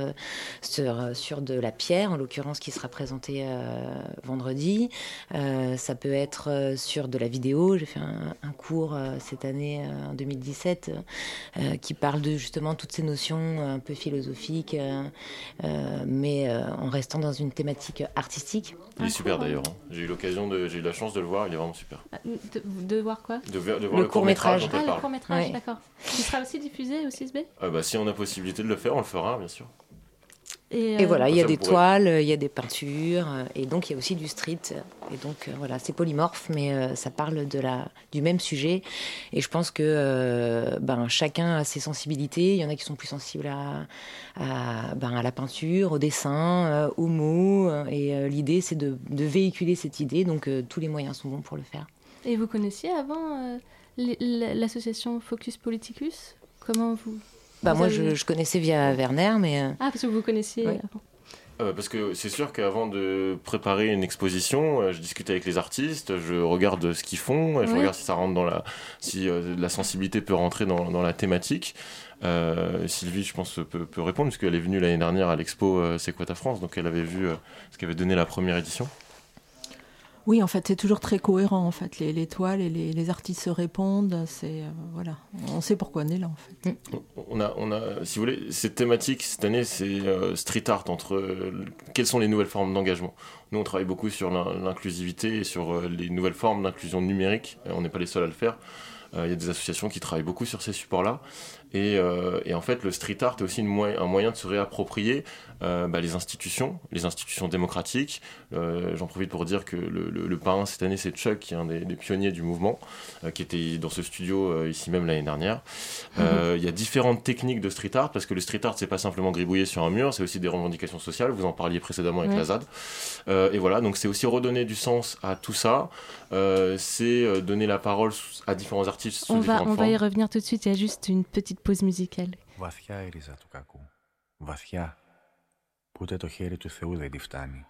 sur, sur de la pierre, en l'occurrence, qui sera présentée euh, vendredi. Euh, ça peut être sur de la vidéo. J'ai fait un, un cours euh, cette année, euh, en 2017, euh, qui parle de justement toutes ces notions un peu philosophiques, mais euh, en restant dans une thématique artistique. Il est super d'ailleurs. Hein. J'ai eu l'occasion de, j'ai eu la chance de le voir. Il est vraiment super. De, de voir quoi? De, ver- de voir le, court-métrage dont Ah, le parle. court-métrage, Ouais. d'accord. Qui sera aussi diffusé au 6B Ah bah, si on a possibilité de le faire, on le fera, bien sûr. Et, Et euh, voilà, il y a des pourrait- toiles, il y a des peintures, euh, et donc il y a aussi du street. Et donc euh, voilà, c'est polymorphe, mais euh, ça parle de la, du même sujet. Et je pense que euh, ben, chacun a ses sensibilités. Il y en a qui sont plus sensibles à, à, ben, à la peinture, au dessin, euh, aux mots. euh, Et euh, l'idée, c'est de, de véhiculer cette idée. Donc euh, tous les moyens sont bons pour le faire. Et vous connaissiez avant euh, l'association Focus Politicus? Comment vous... Bah, vous moi, avez- je, je connaissais via Werner, mais. euh, Ah, parce que vous connaissiez Ouais. avant. Euh, parce que c'est sûr qu'avant de préparer une exposition, euh, je discute avec les artistes, je regarde ce qu'ils font, euh, je Ouais. regarde si ça rentre dans la, si euh, la sensibilité peut rentrer dans, dans la thématique. Euh, Sylvie, je pense, peut, peut répondre puisqu'elle est venue l'année dernière à l'expo euh, C'est quoi ta France, donc elle avait vu euh, ce qu'avait donné la première édition. Oui, en fait, c'est toujours très cohérent. En fait, les, les toiles et les, les artistes se répondent. C'est euh, voilà, on sait pourquoi on est là. En fait. On a, on a, si vous voulez, cette thématique cette année, c'est euh, street art entre euh, quelles sont les nouvelles formes d'engagement? Nous, on travaille beaucoup sur l'in- l'inclusivité et sur euh, les nouvelles formes d'inclusion numérique. On n'est pas les seuls à le faire. Euh, Il y a des associations qui travaillent beaucoup sur ces supports-là. Et, euh, et en fait, le street art est aussi une un moyen de se réapproprier euh, bah, les institutions, les institutions démocratiques. Euh, J'en profite pour dire que le, le, le parrain cette année, c'est Chuck, qui est un des, des pionniers du mouvement, euh, qui était dans ce studio euh, ici même l'année dernière. (laughs) Euh, Il y a différentes techniques de street art, parce que le street art, c'est pas simplement gribouiller sur un mur, c'est aussi des revendications sociales. Vous en parliez précédemment avec Ouais. la ZAD. Euh, et voilà, donc c'est aussi redonner du sens à tout ça. Euh, c'est donner la parole à différents artistes sous On va, on va y revenir tout de suite. Il y a juste une petite pause musicale. Βαθιά η ρίζα του κακού. Βαθιά. Που ούτε το χέρι του Θεού δεν τη φτάνει.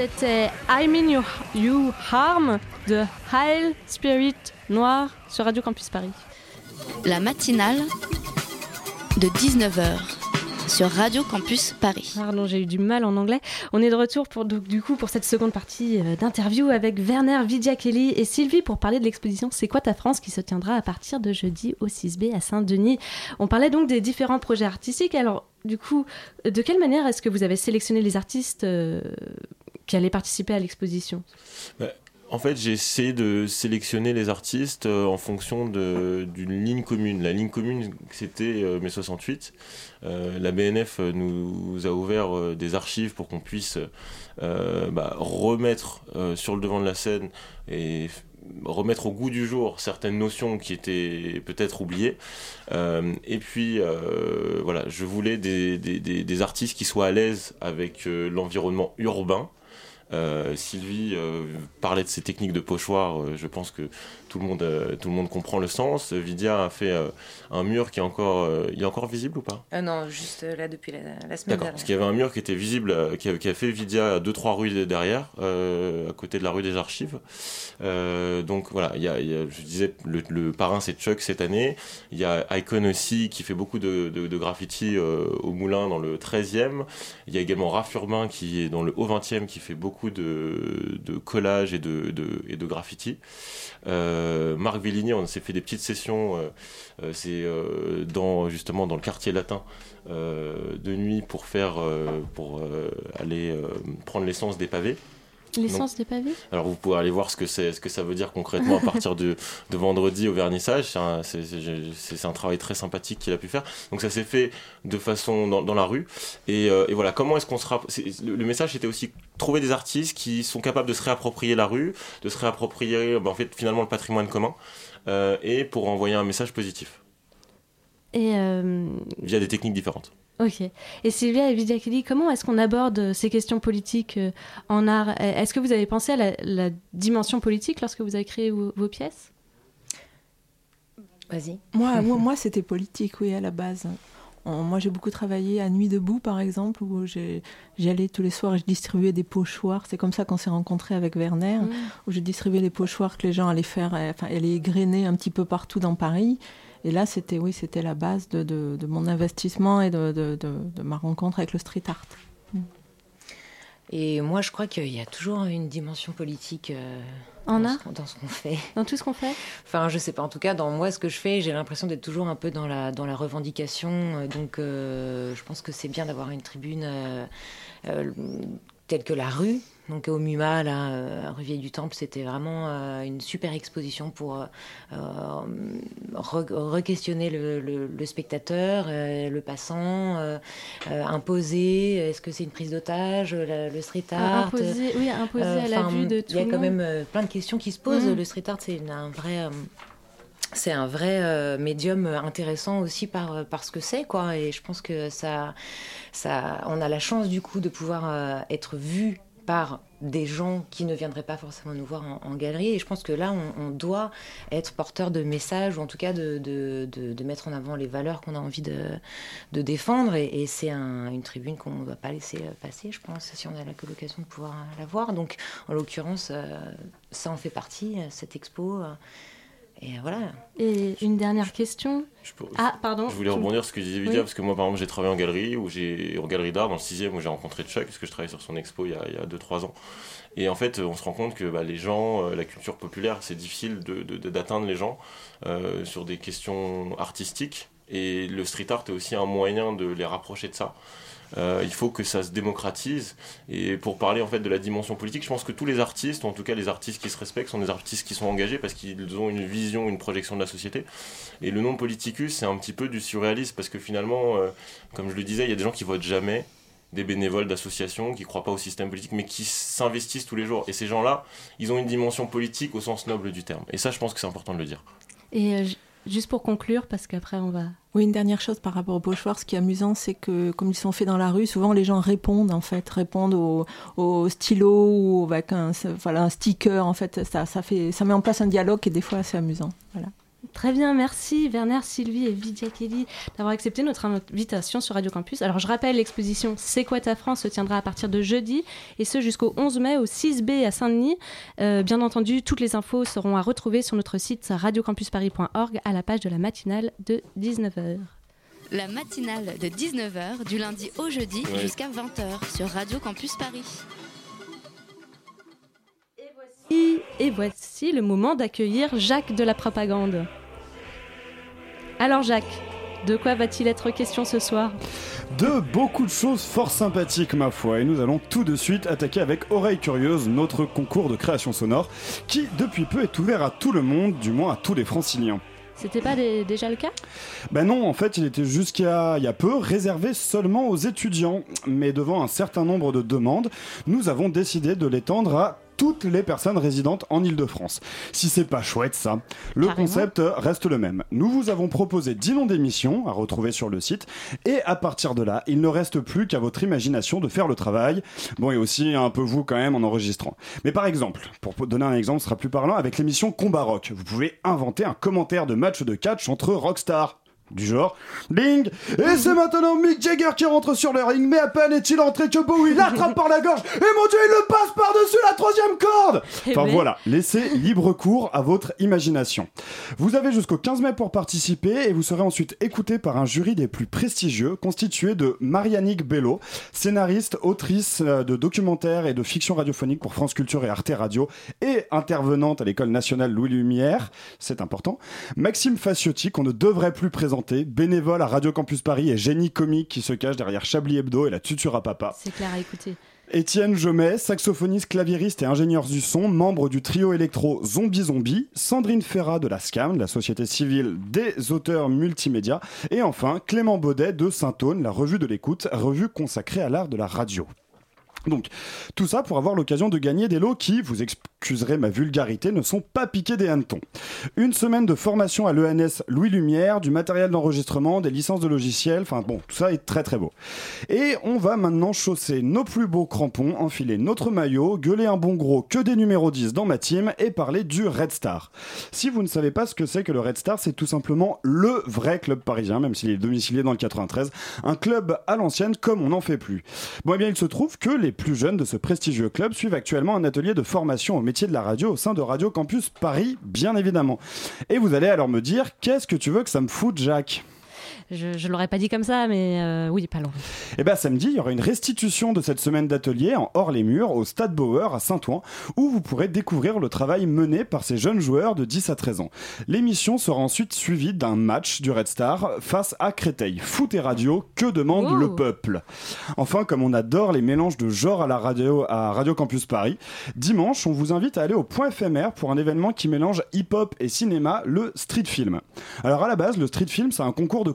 C'était I Mean You, you Harm de High Spirit Noir sur Radio Campus Paris. La matinale de 19h sur Radio Campus Paris. Pardon, j'ai eu du mal en anglais. On est de retour pour, donc, du coup pour cette seconde partie euh, d'interview avec Werner Vidiakeli et Sylvie pour parler de l'exposition C'est quoi ta France qui se tiendra à partir de jeudi au 6B à Saint-Denis. On parlait donc des différents projets artistiques. Alors, du coup, de quelle manière est-ce que vous avez sélectionné les artistes euh, qui allaient participer à l'exposition Bah, En fait, j'ai essayé de sélectionner les artistes euh, en fonction d'une ligne commune. La ligne commune, c'était euh, mai 68. Euh, la BNF nous a ouvert des archives pour qu'on puisse bah, remettre sur le devant de la scène et remettre au goût du jour certaines notions qui étaient peut-être oubliées. Et puis, voilà, je voulais des, artistes qui soient à l'aise avec l'environnement urbain. Euh, Sylvie euh, parlait de ces techniques de pochoir. euh, je pense que tout le monde, euh, tout le monde comprend le sens. Vidia a fait euh, un mur qui est encore, euh, il est encore visible ou pas? Non, juste là depuis la, la semaine D'accord. dernière. Parce qu'il y avait un mur qui était visible, qui a, qui a fait Vidia deux trois rues derrière, à côté de la rue des Archives. Donc voilà, il y a, il y a- je disais, le, le parrain c'est Chuck cette année. Il y a Icon aussi qui fait beaucoup de, de, de graffiti au Moulin dans le 13e. Il y a également Raph Urbain qui est dans le haut 20e qui fait beaucoup de, de collages et de, de, et de graffiti. Euh, Marc Villini, on s'est fait des petites sessions, euh, euh, c'est euh, dans justement dans le quartier latin euh, de nuit pour faire euh, pour euh, aller euh, prendre l'essence des pavés. L'essence des pavés Alors vous pouvez aller voir ce que c'est, ce que ça veut dire concrètement à partir de, de vendredi au vernissage. C'est un, c'est- travail très sympathique qu'il a pu faire. Donc ça s'est fait de façon dans, dans la rue. Et, euh, et voilà, comment est-ce qu'on sera c'est- le, le message c'était aussi trouver des artistes qui sont capables de se réapproprier la rue, de se réapproprier ben, en fait finalement le patrimoine commun, euh, et pour envoyer un message positif Et euh, via des techniques différentes. Ok. Et Sylvia et Vidiakeli, comment est-ce qu'on aborde ces questions politiques euh, en art? Est-ce que vous avez pensé à la, la dimension politique lorsque vous avez créé vos, vos pièces? Vas-y. Moi, moi, (laughs) moi, c'était politique, oui, à la base. Moi, j'ai beaucoup travaillé à Nuit debout, par exemple, où j'allais tous les soirs et je distribuais des pochoirs. C'est comme ça qu'on s'est rencontrés avec Werner, Mm. où je distribuais les pochoirs que les gens allaient faire, euh, enfin, allaient grainer un petit peu partout dans Paris. Et là, c'était, oui, c'était la base de, de- de mon investissement et de, de- de- de ma rencontre avec le street art. Et moi, je crois qu'il y a toujours une dimension politique euh, En dans, art ce, dans ce qu'on fait. (laughs) Dans tout ce qu'on fait Enfin, je sais pas. En tout cas, dans moi, ce que je fais, j'ai l'impression d'être toujours un peu dans la, dans la revendication. Euh, Donc, euh, je pense que c'est bien d'avoir une tribune euh, euh, telle que la rue. Donc, au MUMA, là, euh, à rue Vieille du Temple, c'était vraiment euh, une super exposition pour euh, euh, re- re-questionner le, le- le spectateur, euh, le passant, euh, euh, imposer. Est-ce que c'est une prise d'otage, le, street art Imposer, oui, imposer à la vue de tout Il y a quand monde. même euh, plein de questions qui se posent. Mhm. Le street art, c'est un vrai. euh, c'est un vrai euh, médium intéressant aussi par, euh, par ce que c'est, quoi. Et je pense que ça, ça, on a la chance du coup de pouvoir euh, être vu par des gens qui ne viendraient pas forcément nous voir en, galerie. Et je pense que là, on, doit être porteur de messages, ou en tout cas de, mettre en avant les valeurs qu'on a envie de, défendre. Et, c'est un- une tribune qu'on ne doit pas laisser euh, passer, je pense, si on a la l'occasion de pouvoir euh, la voir. Donc, en l'occurrence, euh, ça en fait partie, euh, cette expo. Et voilà. Et une dernière question. Ah, pardon. Je voulais rebondir sur ce que disait Vidia, Oui. parce que moi, par exemple, j'ai travaillé en galerie, où j'ai en galerie d'art, dans le 6 où j'ai rencontré Chuck, parce que je travaillais sur son expo il y a 2-3 ans. Et en fait, on se rend compte que bah, les gens, euh, la culture populaire, c'est difficile d'atteindre de, de- d'atteindre les gens euh, sur des questions artistiques. Et le street art est aussi un moyen de les rapprocher de ça. Euh, il faut que ça se démocratise. Et pour parler en fait de la dimension politique, je pense que tous les artistes, ou en tout cas les artistes qui se respectent, sont des artistes qui sont engagés parce qu'ils ont une vision, une projection de la société. Et le nom politicus, c'est un petit peu du surréalisme parce que finalement, euh, comme je le disais, il y a des gens qui votent jamais des bénévoles d'associations qui croient pas au système politique mais qui s'investissent tous les jours et ces gens-là ils ont une dimension politique au sens noble du terme et ça je pense que c'est important de le dire euh, juste pour conclure, parce qu'après on va. Oui, une dernière chose par rapport aux pochoirs, ce qui est amusant, c'est que comme ils sont faits dans la rue, souvent les gens répondent en fait, répondent au, au stylo ou avec un, un sticker en fait, ça, fait, ça met en place un dialogue qui des fois assez amusant. Voilà. Très bien, merci Werner, Sylvie et Vidya Kelly d'avoir accepté notre invitation sur Radio Campus. Alors je rappelle, l'exposition C'est quoi ta France se tiendra à partir de jeudi et ce jusqu'au 11 mai au 6B à Saint-Denis. Euh, bien entendu, toutes les infos seront à retrouver sur notre site radiocampusparis.org à la page de la matinale de 19h. La matinale de 19h du lundi au jeudi Ouais. jusqu'à 20h sur Radio Campus Paris. Et, et voici le moment d'accueillir Jacques de la propagande. Alors Jacques, de quoi va-t-il être question ce soir? De beaucoup de choses fort sympathiques, ma foi, et nous allons tout de suite attaquer avec Oreille Curieuse, notre concours de création sonore, qui depuis peu est ouvert à tout le monde, du moins à tous les franciliens. C'était pas dé- déjà le cas? Ben non, en fait, il était jusqu'à il y a peu réservé seulement aux étudiants, mais devant un certain nombre de demandes, nous avons décidé de l'étendre à toutes les personnes résidentes en Ile-de-France. Si c'est pas chouette ça, le Carrément. concept reste le même. Nous vous avons proposé 10 noms d'émissions à retrouver sur le site, et à partir de là, il ne reste plus qu'à votre imagination de faire le travail. Bon, et aussi un peu vous quand même en enregistrant. Mais par exemple, pour donner un exemple, ce sera plus parlant avec l'émission Combat Rock. Vous pouvez inventer un commentaire de match de catch entre rockstars. Du genre, bing Et c'est maintenant Mick Jagger qui rentre sur le ring, mais à peine est-il entré que Bowie l'attrape par la gorge, et mon dieu, il le passe par-dessus la troisième corde Eh Enfin ben. voilà, laissez libre cours à votre imagination. Vous avez jusqu'au 15 mai pour participer, et vous serez ensuite écouté par un jury des plus prestigieux, constitué de Marianique Bello, scénariste, autrice euh, de documentaires et de fiction radiophonique pour France Culture et Arte Radio, et intervenante à l'École nationale Louis Lumière, c'est important, Maxime Faciotti, qu'on ne devrait plus présenter, bénévole à Radio Campus Paris et génie comique qui se cache derrière Chablis Hebdo et la tuture à papa. C'est clair à écouter. Étienne Jomet, saxophoniste, claviériste et ingénieur du son, membre du trio électro Zombie Zombie, Sandrine Ferrat de la SCAM, la société civile des auteurs multimédia, et enfin Clément Baudet de Saint-Aune, la revue de l'écoute, revue consacrée à l'art de la radio. Donc, tout ça pour avoir l'occasion de gagner des lots qui, vous excuserez ma vulgarité, ne sont pas piqués des hannetons. Une semaine de formation à l'ENS Louis Lumière, du matériel d'enregistrement, des licences de logiciels, enfin bon, tout ça est très très beau. Et on va maintenant chausser nos plus beaux crampons, enfiler notre maillot, gueuler un bon gros que des numéros 10 dans ma team et parler du Red Star. Si vous ne savez pas ce que c'est que le Red Star, c'est tout simplement le vrai club parisien, même s'il est domicilié dans le 93, un club à l'ancienne comme on n'en fait plus. Bon, eh bien, il se trouve que les plus jeunes de ce prestigieux club suivent actuellement un atelier de formation au métier de la radio au sein de Radio Campus Paris, bien évidemment. Et vous allez alors me dire, qu'est-ce que tu veux que ça me foute, Jacques? Je, je l'aurais pas dit comme ça, mais euh, oui, pas loin. Eh bien, samedi, il y aura une restitution de cette semaine d'atelier en hors les murs au Stade Bauer à Saint-Ouen, où vous pourrez découvrir le travail mené par ces jeunes joueurs de 10 à 13 ans. L'émission sera ensuite suivie d'un match du Red Star face à Créteil. Foot et radio, que demande Wow. le peuple? Enfin, comme on adore les mélanges de genres à la radio, à Radio Campus Paris, dimanche, on vous invite à aller au point éphémère pour un événement qui mélange hip-hop et cinéma, le street film. Alors à la base, le street film, c'est un concours de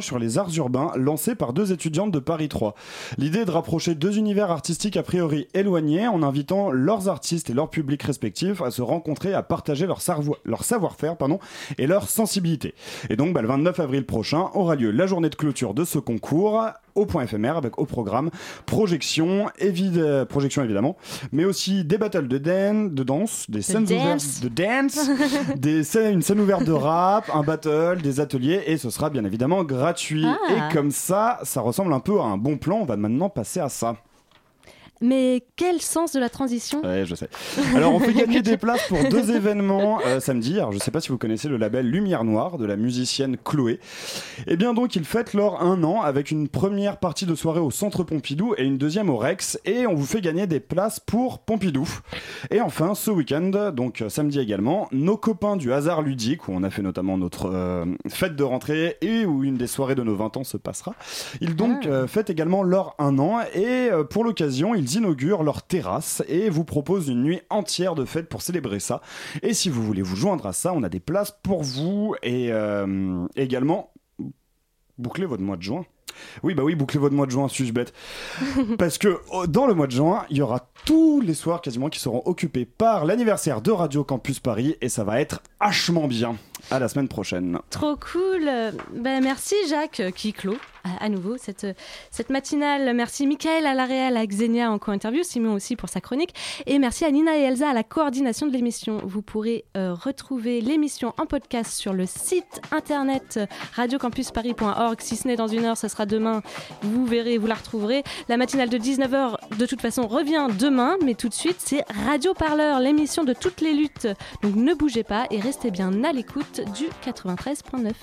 sur les arts urbains lancé par deux étudiantes de Paris 3. L'idée est de rapprocher deux univers artistiques a priori éloignés en invitant leurs artistes et leurs publics respectifs à se rencontrer, à partager leur, savoir-faire et leur sensibilité. Et donc, bah, le 29 avril prochain aura lieu la journée de clôture de ce concours au point éphémère avec au programme projection, projection évidemment, mais aussi des battles de, dan- de danse, des scènes ouvertes de dance, (laughs) des scènes- une scène ouverte de rap, un battle, des ateliers et ce sera bien évidemment gratuit. Ah. Et comme ça, ça ressemble un peu à un bon plan. On va maintenant passer à ça. Mais quel sens de la transition Ouais, je sais. Alors, on (laughs) fait gagner des places pour deux (laughs) événements euh, samedi. Alors, je sais pas si vous connaissez le label Lumière Noire de la musicienne Chloé. Et bien, donc, ils fêtent leur un an avec une première partie de soirée au Centre Pompidou et une deuxième au Rex. Et on vous fait gagner des places pour Pompidou. Et enfin, ce week-end, donc euh, samedi également, nos copains du hasard ludique, où on a fait notamment notre euh, fête de rentrée et où une des soirées de nos 20 ans se passera. Ils donc euh, fêtent également leur un an et pour l'occasion, ils inaugurent leur terrasse et vous proposent une nuit entière de fête pour célébrer ça. Et si vous voulez vous joindre à ça, on a des places pour vous et euh, également boucler votre mois de juin. Oui, bah oui, bouclez votre mois de juin, suis-je bête? (laughs) Parce que oh, dans le mois de juin, il y aura tous les soirs quasiment qui seront occupés par l'anniversaire de Radio Campus Paris et ça va être hachement bien. À la semaine prochaine. Trop cool. Ben, merci Jacques euh, qui clôt à, nouveau cette, euh, cette matinale. Merci Michael à la réal, à Xenia en co-interview, Simon aussi pour sa chronique. Et merci à Nina et Elsa à la coordination de l'émission. Vous pourrez euh, retrouver l'émission en podcast sur le site internet radiocampusparis.org. Si ce n'est dans une heure, ce sera demain. Vous verrez, vous la retrouverez. La matinale de 19h, de toute façon, revient demain. Mais tout de suite, c'est Radio Parleur, l'émission de toutes les luttes. Donc ne bougez pas et restez bien à l'écoute du 93.9.